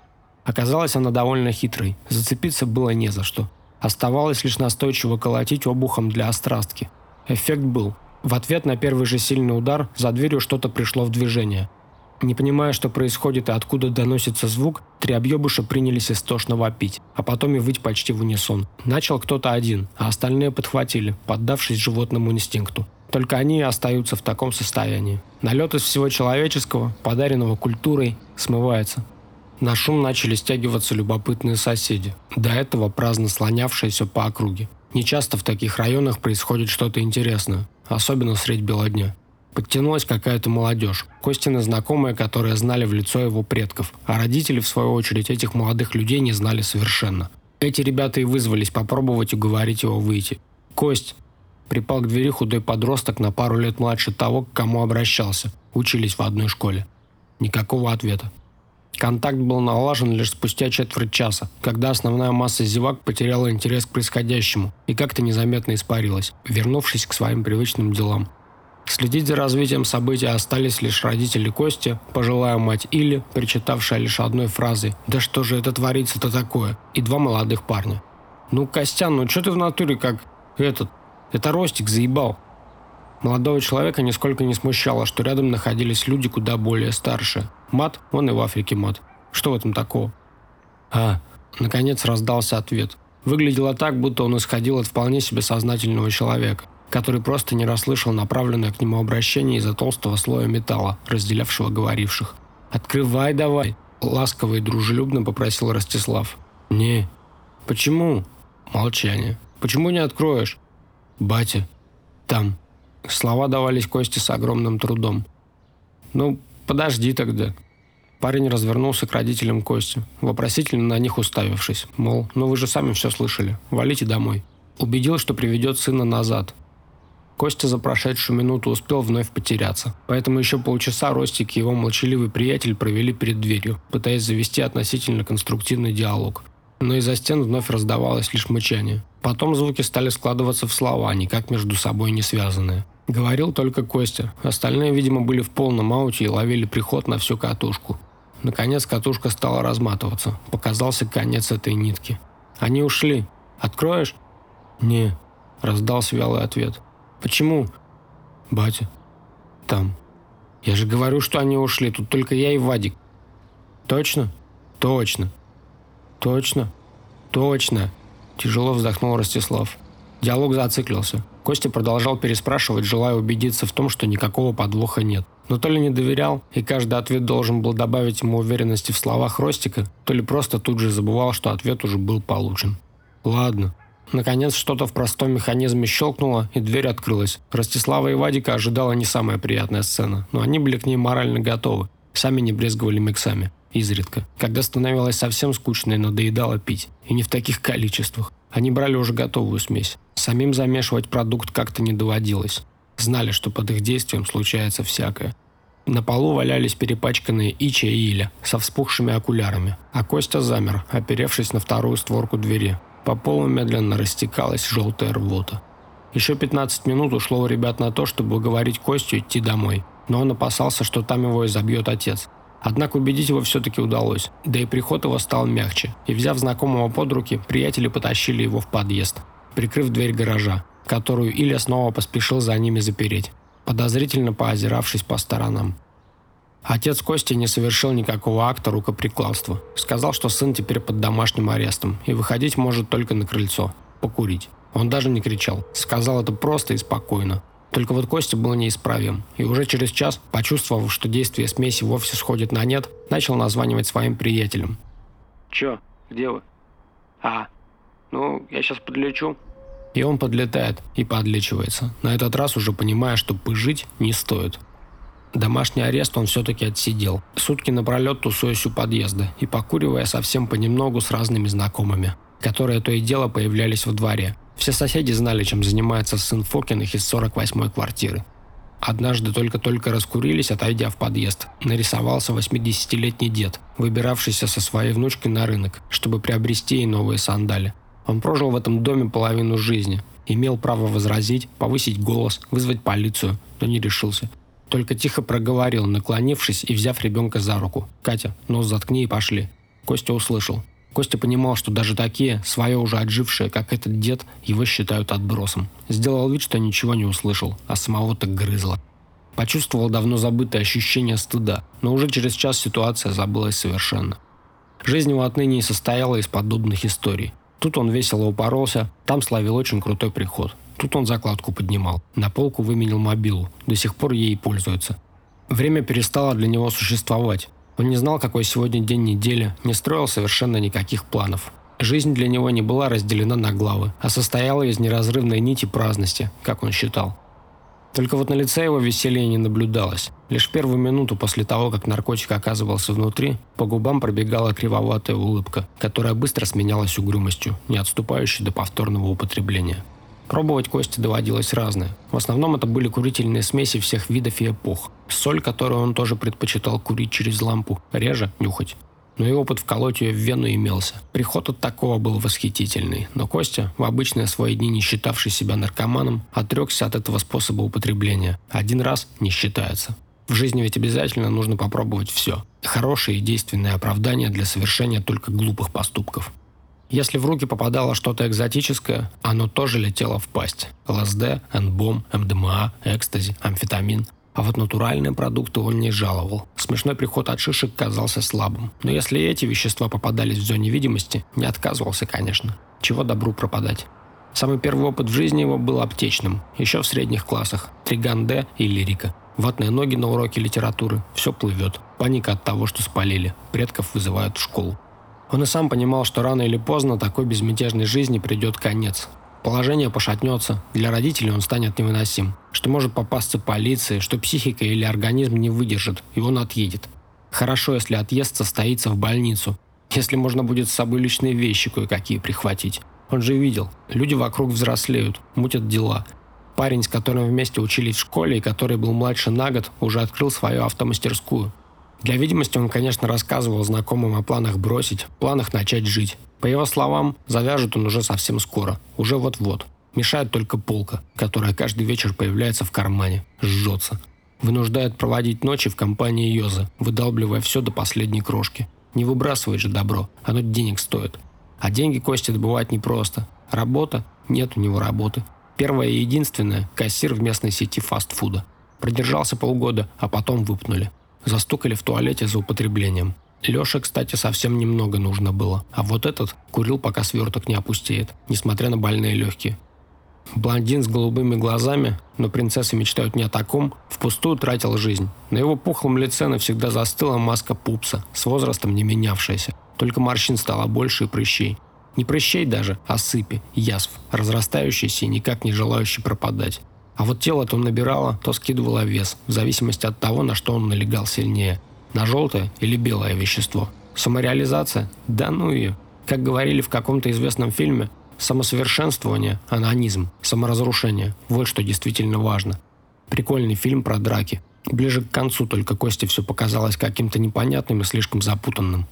[SPEAKER 1] Оказалась она довольно хитрой, зацепиться было не за что. Оставалось лишь настойчиво колотить обухом для острастки. Эффект был. В ответ на первый же сильный удар за дверью что-то пришло в движение. Не понимая, что происходит и откуда доносится звук, три объебыша принялись истошно вопить, а потом и выть почти в унисон. Начал кто-то один, а остальные подхватили, поддавшись животному инстинкту. Только они остаются в таком состоянии. Налет из всего человеческого, подаренного культурой, смывается. На шум начали стягиваться любопытные соседи, до этого праздно слонявшиеся по округе. Нечасто в таких районах происходит что-то интересное, особенно средь бела дня. Подтянулась какая-то молодежь, Костины знакомые, которые знали в лицо его предков, а родители, в свою очередь, этих молодых людей не знали совершенно. Эти ребята и вызвались попробовать уговорить его выйти. «Кость, припал к двери худой подросток на пару лет младше того, к кому обращался. Учились в одной школе. Никакого ответа. Контакт был налажен лишь спустя четверть часа, когда основная масса зевак потеряла интерес к происходящему и как-то незаметно испарилась, вернувшись к своим привычным делам. Следить за развитием событий остались лишь родители Кости, пожилая мать Или, причитавшая лишь одной фразой «Да что же это творится-то такое?» и два молодых парня. «Ну, Костян, ну что ты в натуре как этот, это Ростик заебал. Молодого человека нисколько не смущало, что рядом находились люди куда более старшие. Мат, он и в Африке мат. Что в этом такого? А, наконец раздался ответ. Выглядело так, будто он исходил от вполне себе сознательного человека, который просто не расслышал направленное к нему обращение из-за толстого слоя металла, разделявшего говоривших. «Открывай давай!» – ласково и дружелюбно попросил Ростислав. «Не». «Почему?» Молчание. «Почему не откроешь?» «Батя, там». Слова давались Косте с огромным трудом. «Ну, подожди тогда». Парень развернулся к родителям Кости, вопросительно на них уставившись. Мол, ну вы же сами все слышали, валите домой. Убедил, что приведет сына назад. Костя за прошедшую минуту успел вновь потеряться. Поэтому еще полчаса Ростик и его молчаливый приятель провели перед дверью, пытаясь завести относительно конструктивный диалог. Но из-за стен вновь раздавалось лишь мычание. Потом звуки стали складываться в слова, никак между собой не связанные. Говорил только Костя. Остальные, видимо, были в полном ауте и ловили приход на всю катушку. Наконец катушка стала разматываться. Показался конец этой нитки. «Они ушли. Откроешь?» «Не», — раздался вялый ответ. «Почему?» «Батя. Там. Я же говорю, что они ушли. Тут только я и Вадик». «Точно?» «Точно». «Точно?» «Точно!» Тяжело вздохнул Ростислав. Диалог зациклился. Костя продолжал переспрашивать, желая убедиться в том, что никакого подвоха нет. Но то ли не доверял, и каждый ответ должен был добавить ему уверенности в словах Ростика, то ли просто тут же забывал, что ответ уже был получен. «Ладно». Наконец что-то в простом механизме щелкнуло, и дверь открылась. Ростислава и Вадика ожидала не самая приятная сцена, но они были к ней морально готовы. Сами не брезговали миксами. Изредка. Когда становилось совсем скучно и надоедало пить. И не в таких количествах. Они брали уже готовую смесь. Самим замешивать продукт как-то не доводилось. Знали, что под их действием случается всякое. На полу валялись перепачканные Ича и Иля со вспухшими окулярами, а Костя замер, оперевшись на вторую створку двери. По полу медленно растекалась желтая рвота. Еще 15 минут ушло у ребят на то, чтобы уговорить Костю идти домой, но он опасался, что там его изобьет отец. Однако убедить его все-таки удалось, да и приход его стал мягче, и взяв знакомого под руки, приятели потащили его в подъезд, прикрыв дверь гаража, которую Илья снова поспешил за ними запереть, подозрительно поозиравшись по сторонам. Отец Кости не совершил никакого акта рукоприкладства. Сказал, что сын теперь под домашним арестом и выходить может только на крыльцо, покурить. Он даже не кричал. Сказал это просто и спокойно. Только вот Костя был неисправим, и уже через час, почувствовав, что действие смеси вовсе сходит на нет, начал названивать своим приятелям.
[SPEAKER 4] «Чё? Где вы?» «А, ну, я сейчас подлечу».
[SPEAKER 1] И он подлетает и подлечивается, на этот раз уже понимая, что пыжить не стоит. Домашний арест он все-таки отсидел. Сутки напролет тусуясь у подъезда и покуривая совсем понемногу с разными знакомыми, которые то и дело появлялись во дворе, все соседи знали, чем занимается сын Фокиных из 48-й квартиры. Однажды только-только раскурились, отойдя в подъезд. Нарисовался 80-летний дед, выбиравшийся со своей внучкой на рынок, чтобы приобрести ей новые сандали. Он прожил в этом доме половину жизни, имел право возразить, повысить голос, вызвать полицию, но не решился. Только тихо проговорил, наклонившись и взяв ребенка за руку. «Катя, нос заткни и пошли». Костя услышал. Костя понимал, что даже такие, свое уже отжившие, как этот дед, его считают отбросом. Сделал вид, что ничего не услышал, а самого так грызло. Почувствовал давно забытое ощущение стыда, но уже через час ситуация забылась совершенно. Жизнь его отныне и состояла из подобных историй. Тут он весело упоролся, там славил очень крутой приход. Тут он закладку поднимал, на полку выменил мобилу, до сих пор ей пользуется. Время перестало для него существовать. Он не знал, какой сегодня день недели, не строил совершенно никаких планов. Жизнь для него не была разделена на главы, а состояла из неразрывной нити праздности, как он считал. Только вот на лице его веселья не наблюдалось. Лишь первую минуту после того, как наркотик оказывался внутри, по губам пробегала кривоватая улыбка, которая быстро сменялась угрюмостью, не отступающей до повторного употребления. Пробовать кости доводилось разное. В основном это были курительные смеси всех видов и эпох. Соль, которую он тоже предпочитал курить через лампу, реже нюхать. Но и опыт вколоть ее в вену имелся. Приход от такого был восхитительный. Но Костя, в обычные свои дни не считавший себя наркоманом, отрекся от этого способа употребления. Один раз не считается. В жизни ведь обязательно нужно попробовать все. Хорошие и действенные оправдания для совершения только глупых поступков. Если в руки попадало что-то экзотическое, оно тоже летело в пасть. ЛСД, НБОМ, МДМА, экстази, амфетамин. А вот натуральные продукты он не жаловал. Смешной приход от шишек казался слабым. Но если эти вещества попадались в зоне видимости, не отказывался, конечно. Чего добру пропадать. Самый первый опыт в жизни его был аптечным, еще в средних классах. Триган Д и лирика. Ватные ноги на уроке литературы. Все плывет. Паника от того, что спалили. Предков вызывают в школу. Он и сам понимал, что рано или поздно такой безмятежной жизни придет конец. Положение пошатнется, для родителей он станет невыносим, что может попасться полиции, что психика или организм не выдержит, и он отъедет. Хорошо, если отъезд состоится в больницу, если можно будет с собой личные вещи кое-какие прихватить. Он же видел, люди вокруг взрослеют, мутят дела. Парень, с которым вместе учились в школе и который был младше на год, уже открыл свою автомастерскую. Для видимости он, конечно, рассказывал знакомым о планах бросить, планах начать жить. По его словам, завяжет он уже совсем скоро, уже вот-вот. Мешает только полка, которая каждый вечер появляется в кармане, жжется. Вынуждает проводить ночи в компании Йоза, выдалбливая все до последней крошки. Не выбрасывает же добро, оно денег стоит. А деньги Кости добывать непросто. Работа? Нет у него работы. Первое и единственное – кассир в местной сети фастфуда. Продержался полгода, а потом выпнули. Застукали в туалете за употреблением. Леше, кстати, совсем немного нужно было. А вот этот курил, пока сверток не опустеет, несмотря на больные легкие. Блондин с голубыми глазами, но принцессы мечтают не о таком, впустую тратил жизнь. На его пухлом лице навсегда застыла маска пупса, с возрастом не менявшаяся. Только морщин стало больше и прыщей. Не прыщей даже, а сыпи, язв, разрастающиеся и никак не желающие пропадать. А вот тело то набирало, то скидывало вес, в зависимости от того, на что он налегал сильнее. На желтое или белое вещество. Самореализация? Да ну ее. Как говорили в каком-то известном фильме, Самосовершенствование, анонизм, саморазрушение – вот что действительно важно. Прикольный фильм про драки. Ближе к концу только Косте все показалось каким-то непонятным и слишком запутанным.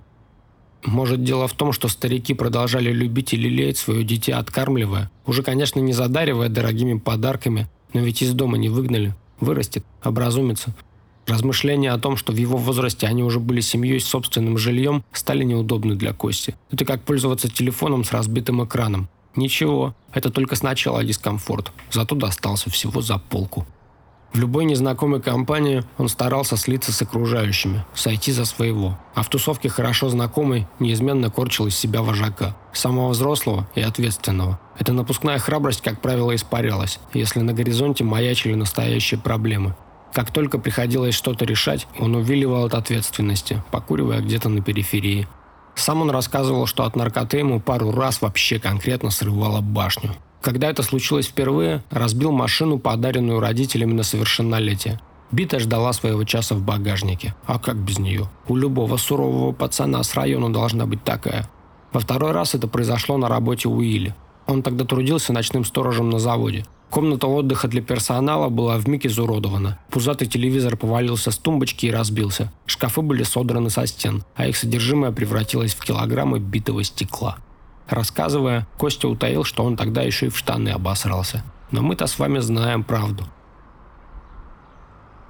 [SPEAKER 1] Может, дело в том, что старики продолжали любить и лелеять свое дитя, откармливая, уже, конечно, не задаривая дорогими подарками, но ведь из дома не выгнали. Вырастет, образумится. Размышления о том, что в его возрасте они уже были семьей с собственным жильем, стали неудобны для Кости. Это как пользоваться телефоном с разбитым экраном. Ничего, это только сначала дискомфорт, зато достался всего за полку. В любой незнакомой компании он старался слиться с окружающими, сойти за своего. А в тусовке хорошо знакомый неизменно корчил из себя вожака. Самого взрослого и ответственного. Эта напускная храбрость, как правило, испарялась, если на горизонте маячили настоящие проблемы. Как только приходилось что-то решать, он увиливал от ответственности, покуривая где-то на периферии. Сам он рассказывал, что от наркоты ему пару раз вообще конкретно срывало башню. Когда это случилось впервые, разбил машину, подаренную родителями на совершеннолетие. Бита ждала своего часа в багажнике. А как без нее? У любого сурового пацана с района должна быть такая. Во второй раз это произошло на работе у Уилли. Он тогда трудился ночным сторожем на заводе. Комната отдыха для персонала была вмиг изуродована. Пузатый телевизор повалился с тумбочки и разбился. Шкафы были содраны со стен, а их содержимое превратилось в килограммы битого стекла. Рассказывая, Костя утаил, что он тогда еще и в штаны обосрался. Но мы-то с вами знаем правду.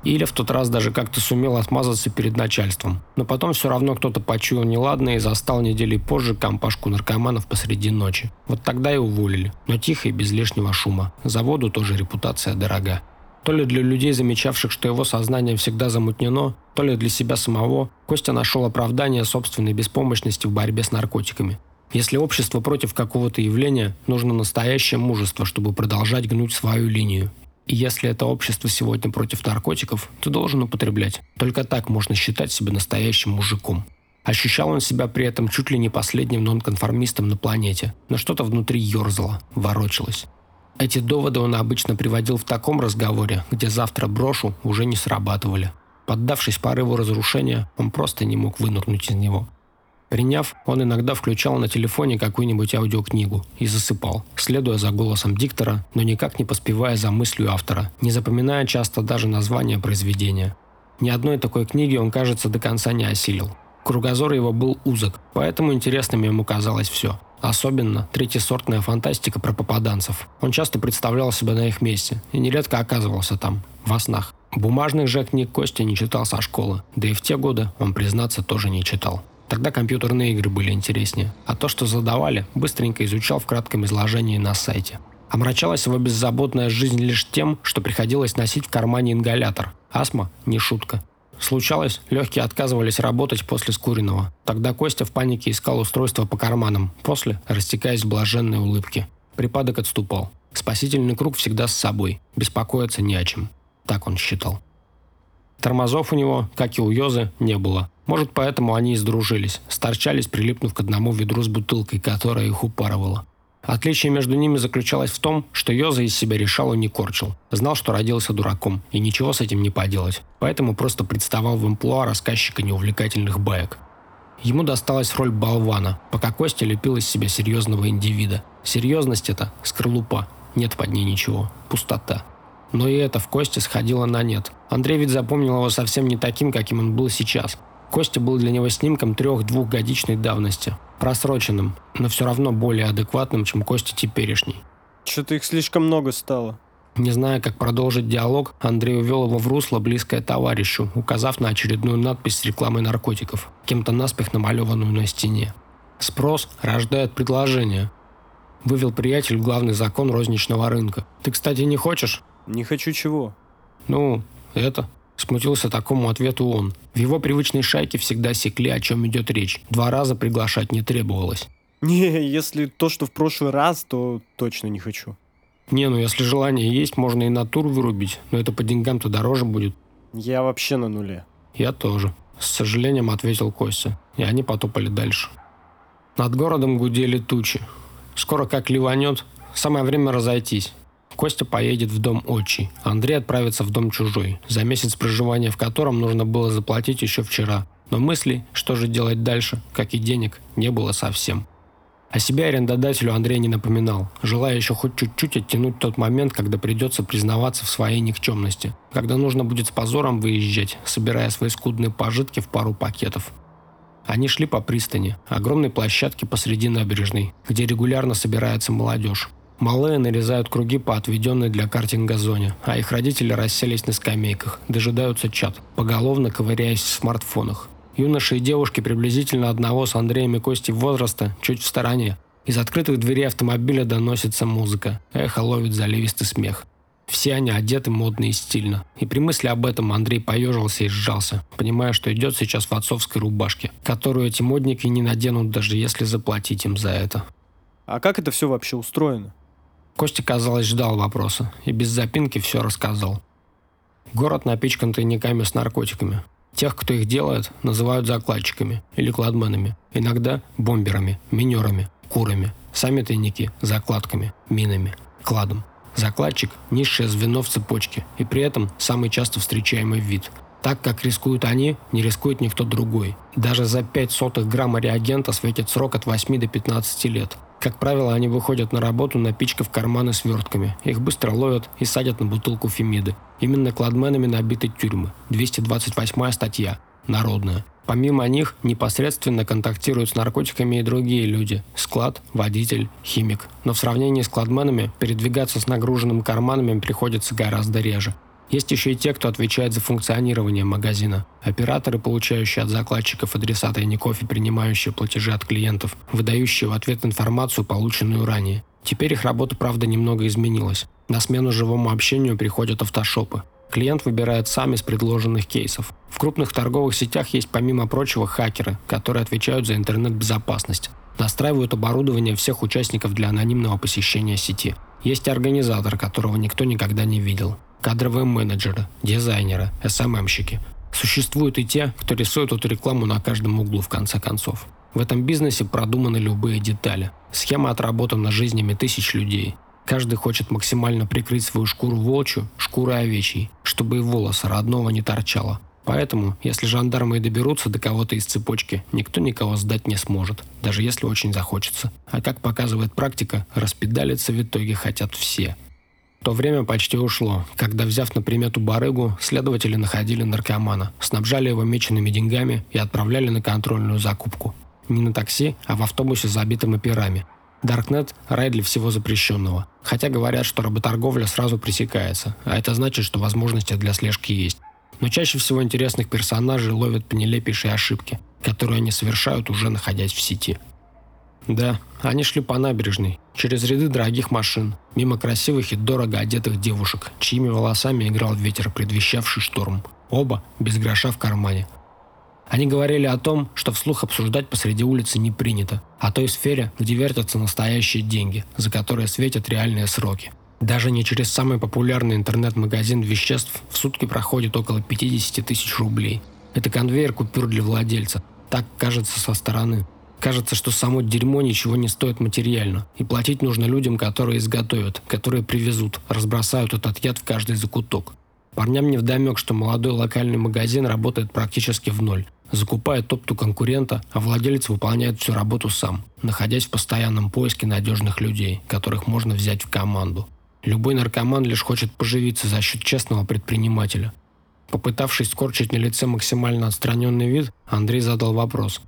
[SPEAKER 1] Иля в тот раз даже как-то сумел отмазаться перед начальством. Но потом все равно кто-то почуял неладное и застал недели позже компашку наркоманов посреди ночи. Вот тогда и уволили. Но тихо и без лишнего шума. Заводу тоже репутация дорога. То ли для людей, замечавших, что его сознание всегда замутнено, то ли для себя самого, Костя нашел оправдание собственной беспомощности в борьбе с наркотиками. Если общество против какого-то явления, нужно настоящее мужество, чтобы продолжать гнуть свою линию. И если это общество сегодня против наркотиков, то должен употреблять. Только так можно считать себя настоящим мужиком. Ощущал он себя при этом чуть ли не последним нонконформистом на планете, но что-то внутри ерзало, ворочалось. Эти доводы он обычно приводил в таком разговоре, где завтра брошу уже не срабатывали. Поддавшись порыву разрушения, он просто не мог вынырнуть из него – Приняв, он иногда включал на телефоне какую-нибудь аудиокнигу и засыпал, следуя за голосом диктора, но никак не поспевая за мыслью автора, не запоминая часто даже название произведения. Ни одной такой книги он, кажется, до конца не осилил. Кругозор его был узок, поэтому интересным ему казалось все. Особенно третьесортная фантастика про попаданцев. Он часто представлял себя на их месте и нередко оказывался там, во снах. Бумажных же книг Костя не читал со школы, да и в те годы он, признаться, тоже не читал. Тогда компьютерные игры были интереснее, а то, что задавали, быстренько изучал в кратком изложении на сайте. Омрачалась его беззаботная жизнь лишь тем, что приходилось носить в кармане ингалятор. Астма – не шутка. Случалось, легкие отказывались работать после скуренного. Тогда Костя в панике искал устройство по карманам, после растекаясь в блаженной улыбке. Припадок отступал. Спасительный круг всегда с собой. Беспокоиться не о чем. Так он считал. Тормозов у него, как и у Йозы, не было. Может, поэтому они и сдружились, сторчались, прилипнув к одному ведру с бутылкой, которая их упарывала. Отличие между ними заключалось в том, что Йоза из себя решал и не корчил. Знал, что родился дураком, и ничего с этим не поделать. Поэтому просто представал в амплуа рассказчика неувлекательных баек. Ему досталась роль болвана, пока Костя лепил из себя серьезного индивида. Серьезность это – скорлупа, Нет под ней ничего. Пустота. Но и это в Косте сходило на нет. Андрей ведь запомнил его совсем не таким, каким он был сейчас. Костя был для него снимком трех-двухгодичной давности. Просроченным, но все равно более адекватным, чем Костя теперешний.
[SPEAKER 3] Что-то их слишком много стало.
[SPEAKER 1] Не зная, как продолжить диалог, Андрей увел его в русло, близкое товарищу, указав на очередную надпись с рекламой наркотиков, кем-то наспех намалеванную на стене. Спрос рождает предложение. Вывел приятель главный закон розничного рынка. Ты, кстати, не хочешь?
[SPEAKER 3] Не хочу чего.
[SPEAKER 1] Ну, это. Смутился такому ответу он. В его привычной шайке всегда секли, о чем идет речь. Два раза приглашать не требовалось.
[SPEAKER 3] Не, если то, что в прошлый раз, то точно не хочу.
[SPEAKER 1] Не, ну если желание есть, можно и натур вырубить, но это по деньгам-то дороже будет.
[SPEAKER 3] Я вообще на нуле.
[SPEAKER 1] Я тоже. С сожалением ответил Костя, и они потопали дальше. Над городом гудели тучи. Скоро как ливанет, самое время разойтись. Костя поедет в дом отчий, Андрей отправится в дом чужой, за месяц проживания в котором нужно было заплатить еще вчера. Но мыслей, что же делать дальше, как и денег, не было совсем. О себе арендодателю Андрей не напоминал, желая еще хоть чуть-чуть оттянуть тот момент, когда придется признаваться в своей никчемности, когда нужно будет с позором выезжать, собирая свои скудные пожитки в пару пакетов. Они шли по пристани, огромной площадке посреди набережной, где регулярно собирается молодежь. Малые нарезают круги по отведенной для картинга зоне, а их родители расселись на скамейках, дожидаются чат, поголовно ковыряясь в смартфонах. Юноши и девушки приблизительно одного с Андреем и Костей возраста, чуть в стороне. Из открытых дверей автомобиля доносится музыка. Эхо ловит заливистый смех. Все они одеты модно и стильно. И при мысли об этом Андрей поежился и сжался, понимая, что идет сейчас в отцовской рубашке, которую эти модники не наденут, даже если заплатить им за это.
[SPEAKER 3] А как это все вообще устроено?
[SPEAKER 1] Костя, казалось, ждал вопроса и без запинки все рассказал. Город напичкан тайниками с наркотиками. Тех, кто их делает, называют закладчиками или кладменами. Иногда бомберами, минерами, курами. Сами тайники – закладками, минами, кладом. Закладчик – низшее звено в цепочке и при этом самый часто встречаемый вид. Так как рискуют они, не рискует никто другой. Даже за 5 сотых грамма реагента светит срок от 8 до 15 лет – как правило, они выходят на работу, напичкав карманы свертками. Их быстро ловят и садят на бутылку фемиды. Именно кладменами набиты тюрьмы. 228 статья. Народная. Помимо них непосредственно контактируют с наркотиками и другие люди. Склад, водитель, химик. Но в сравнении с кладменами передвигаться с нагруженными карманами приходится гораздо реже. Есть еще и те, кто отвечает за функционирование магазина. Операторы, получающие от закладчиков адреса тайников и принимающие платежи от клиентов, выдающие в ответ информацию, полученную ранее. Теперь их работа, правда, немного изменилась. На смену живому общению приходят автошопы. Клиент выбирает сам из предложенных кейсов. В крупных торговых сетях есть, помимо прочего, хакеры, которые отвечают за интернет-безопасность. Настраивают оборудование всех участников для анонимного посещения сети. Есть организатор, которого никто никогда не видел кадровые менеджеры, дизайнеры, СММщики. Существуют и те, кто рисует эту рекламу на каждом углу в конце концов. В этом бизнесе продуманы любые детали. Схема отработана жизнями тысяч людей. Каждый хочет максимально прикрыть свою шкуру волчью, шкурой овечьей, чтобы и волоса родного не торчало. Поэтому, если жандармы и доберутся до кого-то из цепочки, никто никого сдать не сможет, даже если очень захочется. А как показывает практика, распедалиться в итоге хотят все – то время почти ушло, когда, взяв на примету барыгу, следователи находили наркомана, снабжали его меченными деньгами и отправляли на контрольную закупку. Не на такси, а в автобусе с забитым операми. Даркнет – рай для всего запрещенного. Хотя говорят, что работорговля сразу пресекается, а это значит, что возможности для слежки есть. Но чаще всего интересных персонажей ловят по нелепейшей ошибке, которую они совершают, уже находясь в сети – да, они шли по набережной, через ряды дорогих машин, мимо красивых и дорого одетых девушек, чьими волосами играл ветер, предвещавший шторм. Оба без гроша в кармане. Они говорили о том, что вслух обсуждать посреди улицы не принято, о той сфере, где вертятся настоящие деньги, за которые светят реальные сроки. Даже не через самый популярный интернет-магазин веществ в сутки проходит около 50 тысяч рублей. Это конвейер купюр для владельца. Так кажется со стороны. Кажется, что само дерьмо ничего не стоит материально, и платить нужно людям, которые изготовят, которые привезут, разбросают этот яд в каждый закуток. Парням не вдомек, что молодой локальный магазин работает практически в ноль. Закупает опту конкурента, а владелец выполняет всю работу сам, находясь в постоянном поиске надежных людей, которых можно взять в команду. Любой наркоман лишь хочет поживиться за счет честного предпринимателя. Попытавшись скорчить на лице максимально отстраненный вид, Андрей задал вопрос.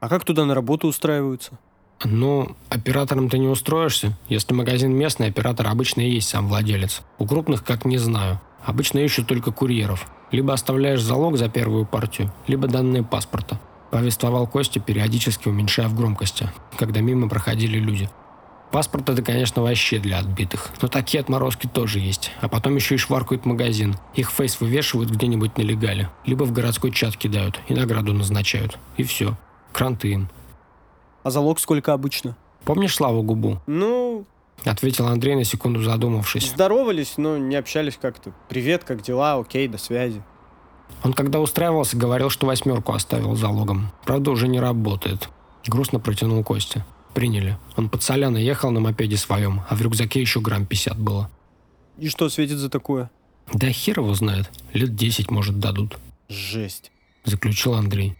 [SPEAKER 3] А как туда на работу устраиваются?
[SPEAKER 1] Ну, оператором ты не устроишься. Если магазин местный, оператор обычно и есть сам владелец. У крупных как не знаю. Обычно ищут только курьеров. Либо оставляешь залог за первую партию, либо данные паспорта. Повествовал Костя, периодически уменьшая в громкости, когда мимо проходили люди. Паспорт это, конечно, вообще для отбитых. Но такие отморозки тоже есть. А потом еще и шваркают магазин. Их фейс вывешивают где-нибудь на легале. Либо в городской чат кидают и награду назначают. И все. Кранты.
[SPEAKER 3] А залог сколько обычно?
[SPEAKER 1] Помнишь Славу Губу?
[SPEAKER 3] Ну,
[SPEAKER 1] Ответил Андрей на секунду задумавшись.
[SPEAKER 3] здоровались, но не общались как-то. Привет, как дела? Окей, до связи.
[SPEAKER 1] Он когда устраивался, говорил, что восьмерку оставил залогом. Правда, уже не работает. Грустно протянул Костя. Приняли. Он под Соляно ехал на мопеде своем, а в рюкзаке еще грамм 50 было.
[SPEAKER 3] И что светит за такое?
[SPEAKER 1] Да хер его знает. Лет 10, может, дадут.
[SPEAKER 3] Жесть.
[SPEAKER 1] Заключил Андрей.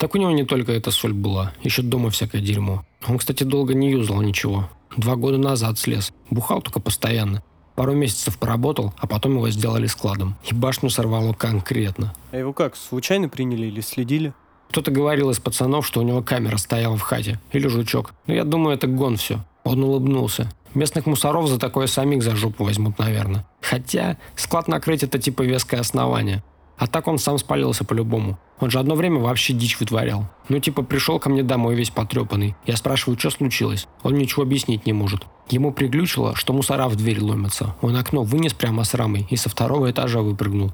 [SPEAKER 1] Так у него не только эта соль была, еще дома всякое дерьмо. Он, кстати, долго не юзал ничего. Два года назад слез. Бухал только постоянно. Пару месяцев поработал, а потом его сделали складом. И башню сорвало конкретно.
[SPEAKER 3] А его как, случайно приняли или следили?
[SPEAKER 1] Кто-то говорил из пацанов, что у него камера стояла в хате. Или жучок. Но я думаю, это гон все. Он улыбнулся. Местных мусоров за такое самих за жопу возьмут, наверное. Хотя склад накрыть это типа веское основание. А так он сам спалился по-любому. Он же одно время вообще дичь вытворял. Ну типа пришел ко мне домой весь потрепанный. Я спрашиваю, что случилось. Он ничего объяснить не может. Ему приглючило, что мусора в дверь ломятся. Он окно вынес прямо с рамой и со второго этажа выпрыгнул.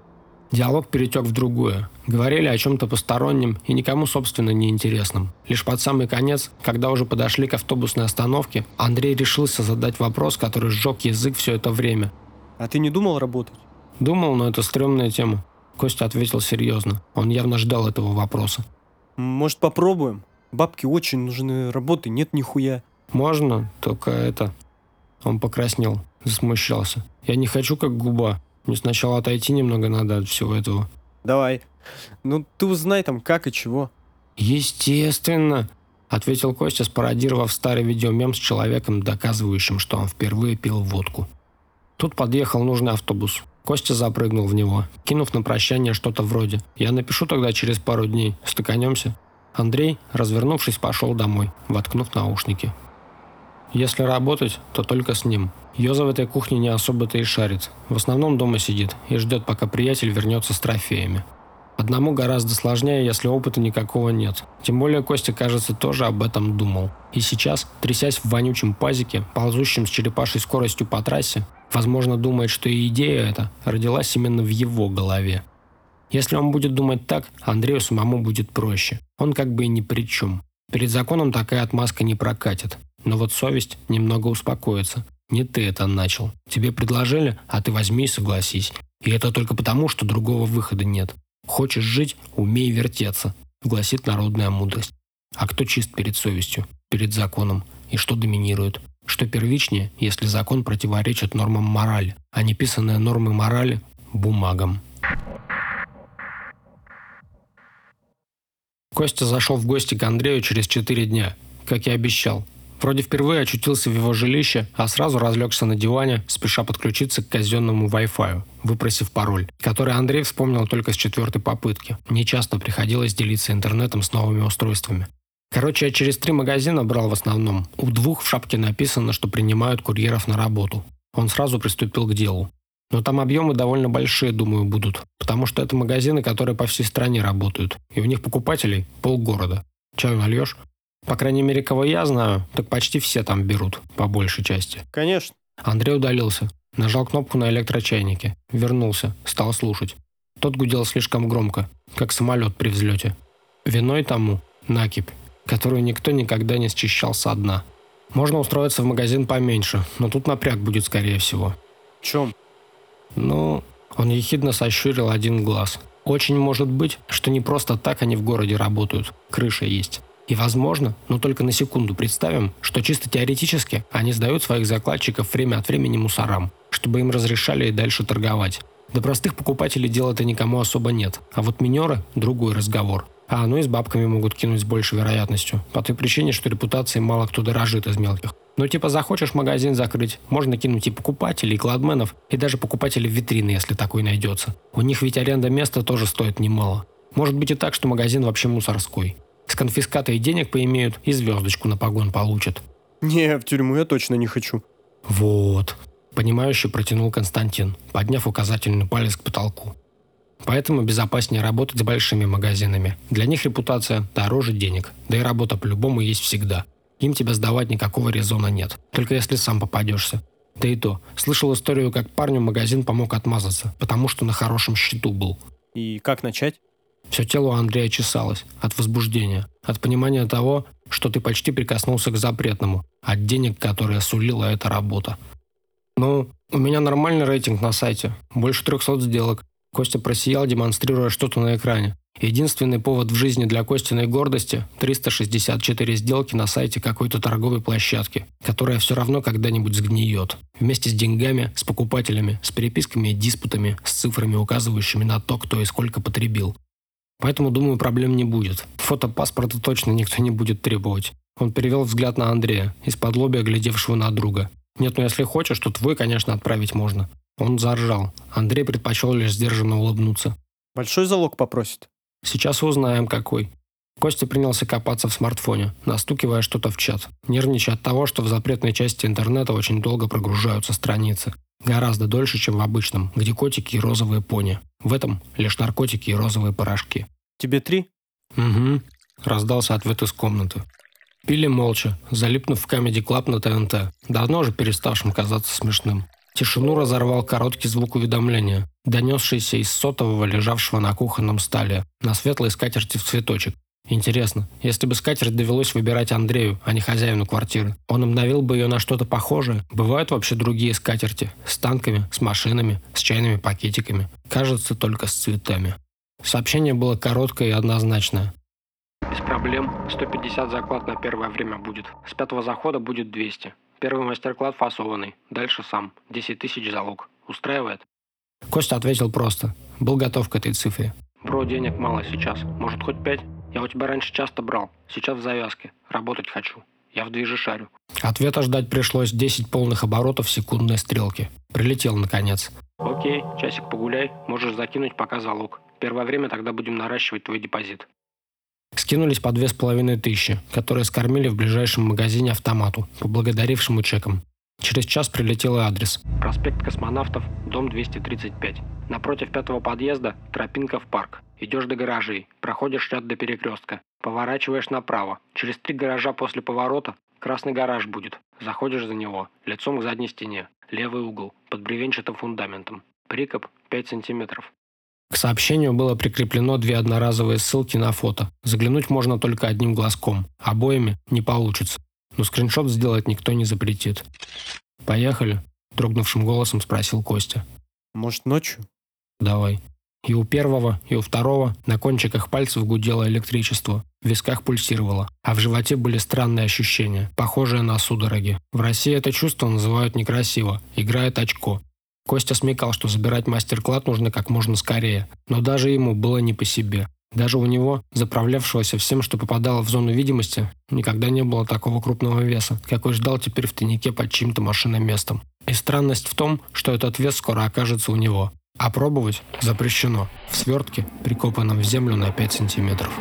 [SPEAKER 1] Диалог перетек в другое. Говорили о чем-то постороннем и никому, собственно, не интересном. Лишь под самый конец, когда уже подошли к автобусной остановке, Андрей решился задать вопрос, который сжег язык все это время.
[SPEAKER 3] А ты не думал работать?
[SPEAKER 1] Думал, но это стрёмная тема. Костя ответил серьезно. Он явно ждал этого вопроса.
[SPEAKER 3] Может, попробуем? Бабки очень нужны, работы нет нихуя.
[SPEAKER 1] «Можно, только это...» Он покраснел, засмущался. «Я не хочу как губа. Мне сначала отойти немного надо от всего этого».
[SPEAKER 3] Давай. Ну, ты узнай там как и чего.
[SPEAKER 1] «Естественно», — ответил Костя, спародировав старый видеомем с человеком, доказывающим, что он впервые пил водку. Тут подъехал нужный автобус. Костя запрыгнул в него, кинув на прощание что-то вроде «Я напишу тогда через пару дней, стыканемся». Андрей, развернувшись, пошел домой, воткнув наушники. Если работать, то только с ним. Йоза в этой кухне не особо-то и шарит. В основном дома сидит и ждет, пока приятель вернется с трофеями. Одному гораздо сложнее, если опыта никакого нет. Тем более Костя, кажется, тоже об этом думал. И сейчас, трясясь в вонючем пазике, ползущем с черепашей скоростью по трассе, возможно, думает, что и идея эта родилась именно в его голове. Если он будет думать так, Андрею самому будет проще. Он как бы и ни при чем. Перед законом такая отмазка не прокатит. Но вот совесть немного успокоится. Не ты это начал. Тебе предложили, а ты возьми и согласись. И это только потому, что другого выхода нет. Хочешь жить – умей вертеться, гласит народная мудрость. А кто чист перед совестью, перед законом? И что доминирует? Что первичнее, если закон противоречит нормам морали, а не писанные нормы морали – бумагам? Костя зашел в гости к Андрею через четыре дня, как и обещал. Вроде впервые очутился в его жилище, а сразу разлегся на диване, спеша подключиться к казенному Wi-Fi, выпросив пароль, который Андрей вспомнил только с четвертой попытки. Нечасто приходилось делиться интернетом с новыми устройствами. Короче, я через три магазина брал в основном. У двух в шапке написано, что принимают курьеров на работу. Он сразу приступил к делу. Но там объемы довольно большие, думаю, будут. Потому что это магазины, которые по всей стране работают. И у них покупателей полгорода. Чаю нальешь? По крайней мере, кого я знаю, так почти все там берут, по большей части.
[SPEAKER 3] Конечно.
[SPEAKER 1] Андрей удалился. Нажал кнопку на электрочайнике. Вернулся. Стал слушать. Тот гудел слишком громко, как самолет при взлете. Виной тому накипь, которую никто никогда не счищал со дна. Можно устроиться в магазин поменьше, но тут напряг будет, скорее всего.
[SPEAKER 3] В чем?
[SPEAKER 1] Ну, он ехидно сощурил один глаз. Очень может быть, что не просто так они в городе работают. Крыша есть. И возможно, но только на секунду представим, что чисто теоретически они сдают своих закладчиков время от времени мусорам, чтобы им разрешали и дальше торговать. До простых покупателей дела-то никому особо нет. А вот минеры – другой разговор. А оно и с бабками могут кинуть с большей вероятностью. По той причине, что репутацией мало кто дорожит из мелких. Ну, типа, захочешь магазин закрыть, можно кинуть и покупателей, и кладменов, и даже покупателей витрины, если такой найдется. У них ведь аренда места тоже стоит немало. Может быть и так, что магазин вообще мусорской. С конфискатой денег поимеют и звездочку на погон получат.
[SPEAKER 3] Не, в тюрьму я точно не хочу.
[SPEAKER 1] Вот. Понимающе протянул Константин, подняв указательный палец к потолку. Поэтому безопаснее работать с большими магазинами. Для них репутация дороже денег. Да и работа по-любому есть всегда. Им тебя сдавать никакого резона нет. Только если сам попадешься. Да и то. Слышал историю, как парню магазин помог отмазаться, потому что на хорошем счету был.
[SPEAKER 3] И как начать?
[SPEAKER 1] Все тело у Андрея чесалось от возбуждения, от понимания того, что ты почти прикоснулся к запретному, от денег, которые сулила эта работа. Ну, у меня нормальный рейтинг на сайте, больше 300 сделок. Костя просиял, демонстрируя что-то на экране. Единственный повод в жизни для Костиной гордости – 364 сделки на сайте какой-то торговой площадки, которая все равно когда-нибудь сгниет. Вместе с деньгами, с покупателями, с переписками и диспутами, с цифрами, указывающими на то, кто и сколько потребил. Поэтому, думаю, проблем не будет. Фото паспорта точно никто не будет требовать. Он перевел взгляд на Андрея, из-под лобя глядевшего на друга. Нет, ну если хочешь, то твой, конечно, отправить можно. Он заржал. Андрей предпочел лишь сдержанно улыбнуться.
[SPEAKER 3] Большой залог попросит.
[SPEAKER 1] Сейчас узнаем, какой. Костя принялся копаться в смартфоне, настукивая что-то в чат, нервничая от того, что в запретной части интернета очень долго прогружаются страницы. Гораздо дольше, чем в обычном, где котики и розовые пони. В этом лишь наркотики и розовые порошки.
[SPEAKER 3] Тебе три?
[SPEAKER 1] «Угу», — раздался ответ из комнаты. Пили молча, залипнув в Comedy Club на ТНТ, давно уже переставшим казаться смешным. Тишину разорвал короткий звук уведомления, донесшийся из сотового, лежавшего на кухонном столе, на светлой скатерти в цветочек. Интересно, если бы скатерть довелось выбирать Андрею, а не хозяину квартиры, он обновил бы ее на что-то похожее? Бывают вообще другие скатерти? С танками, с машинами, с чайными пакетиками. Кажется, только с цветами. Сообщение было короткое и однозначное.
[SPEAKER 4] Без проблем. 150 заклад на первое время будет. С пятого захода будет 200. Первый мастер-клад фасованный. Дальше сам. 10 тысяч залог. Устраивает?
[SPEAKER 1] Костя ответил просто. Был готов к этой цифре.
[SPEAKER 4] Бро, денег мало сейчас. Может, хоть пять? Я у тебя раньше часто брал. Сейчас в завязке. Работать хочу. Я в движе шарю.
[SPEAKER 1] Ответа ждать пришлось 10 полных оборотов секундной стрелки. Прилетел наконец.
[SPEAKER 4] Окей, часик погуляй. Можешь закинуть пока залог. Первое время тогда будем наращивать твой депозит.
[SPEAKER 1] Скинулись по две с половиной тысячи, которые скормили в ближайшем магазине автомату, поблагодарившему чеком. Через час прилетел и адрес.
[SPEAKER 4] Проспект Космонавтов, дом 235. Напротив пятого подъезда тропинка в парк. Идешь до гаражей, проходишь ряд до перекрестка. Поворачиваешь направо. Через три гаража после поворота красный гараж будет. Заходишь за него, лицом к задней стене. Левый угол, под бревенчатым фундаментом. Прикоп 5 сантиметров.
[SPEAKER 1] К сообщению было прикреплено две одноразовые ссылки на фото. Заглянуть можно только одним глазком. Обоими не получится. Но скриншот сделать никто не запретит. «Поехали?» – дрогнувшим голосом спросил Костя.
[SPEAKER 3] Может, ночью?
[SPEAKER 1] «Давай». И у первого, и у второго на кончиках пальцев гудело электричество. В висках пульсировало, а в животе были странные ощущения, похожие на судороги. В России это чувство называют некрасиво – играет очко. Костя смекал, что забирать мастер-клад нужно как можно скорее, но даже ему было не по себе. Даже у него, заправлявшегося всем, что попадало в зону видимости, никогда не было такого крупного веса, какой ждал теперь в тайнике под чьим-то машиноместом. И странность в том, что этот вес скоро окажется у него. А пробовать запрещено. В свертке, прикопанном в землю на 5 сантиметров.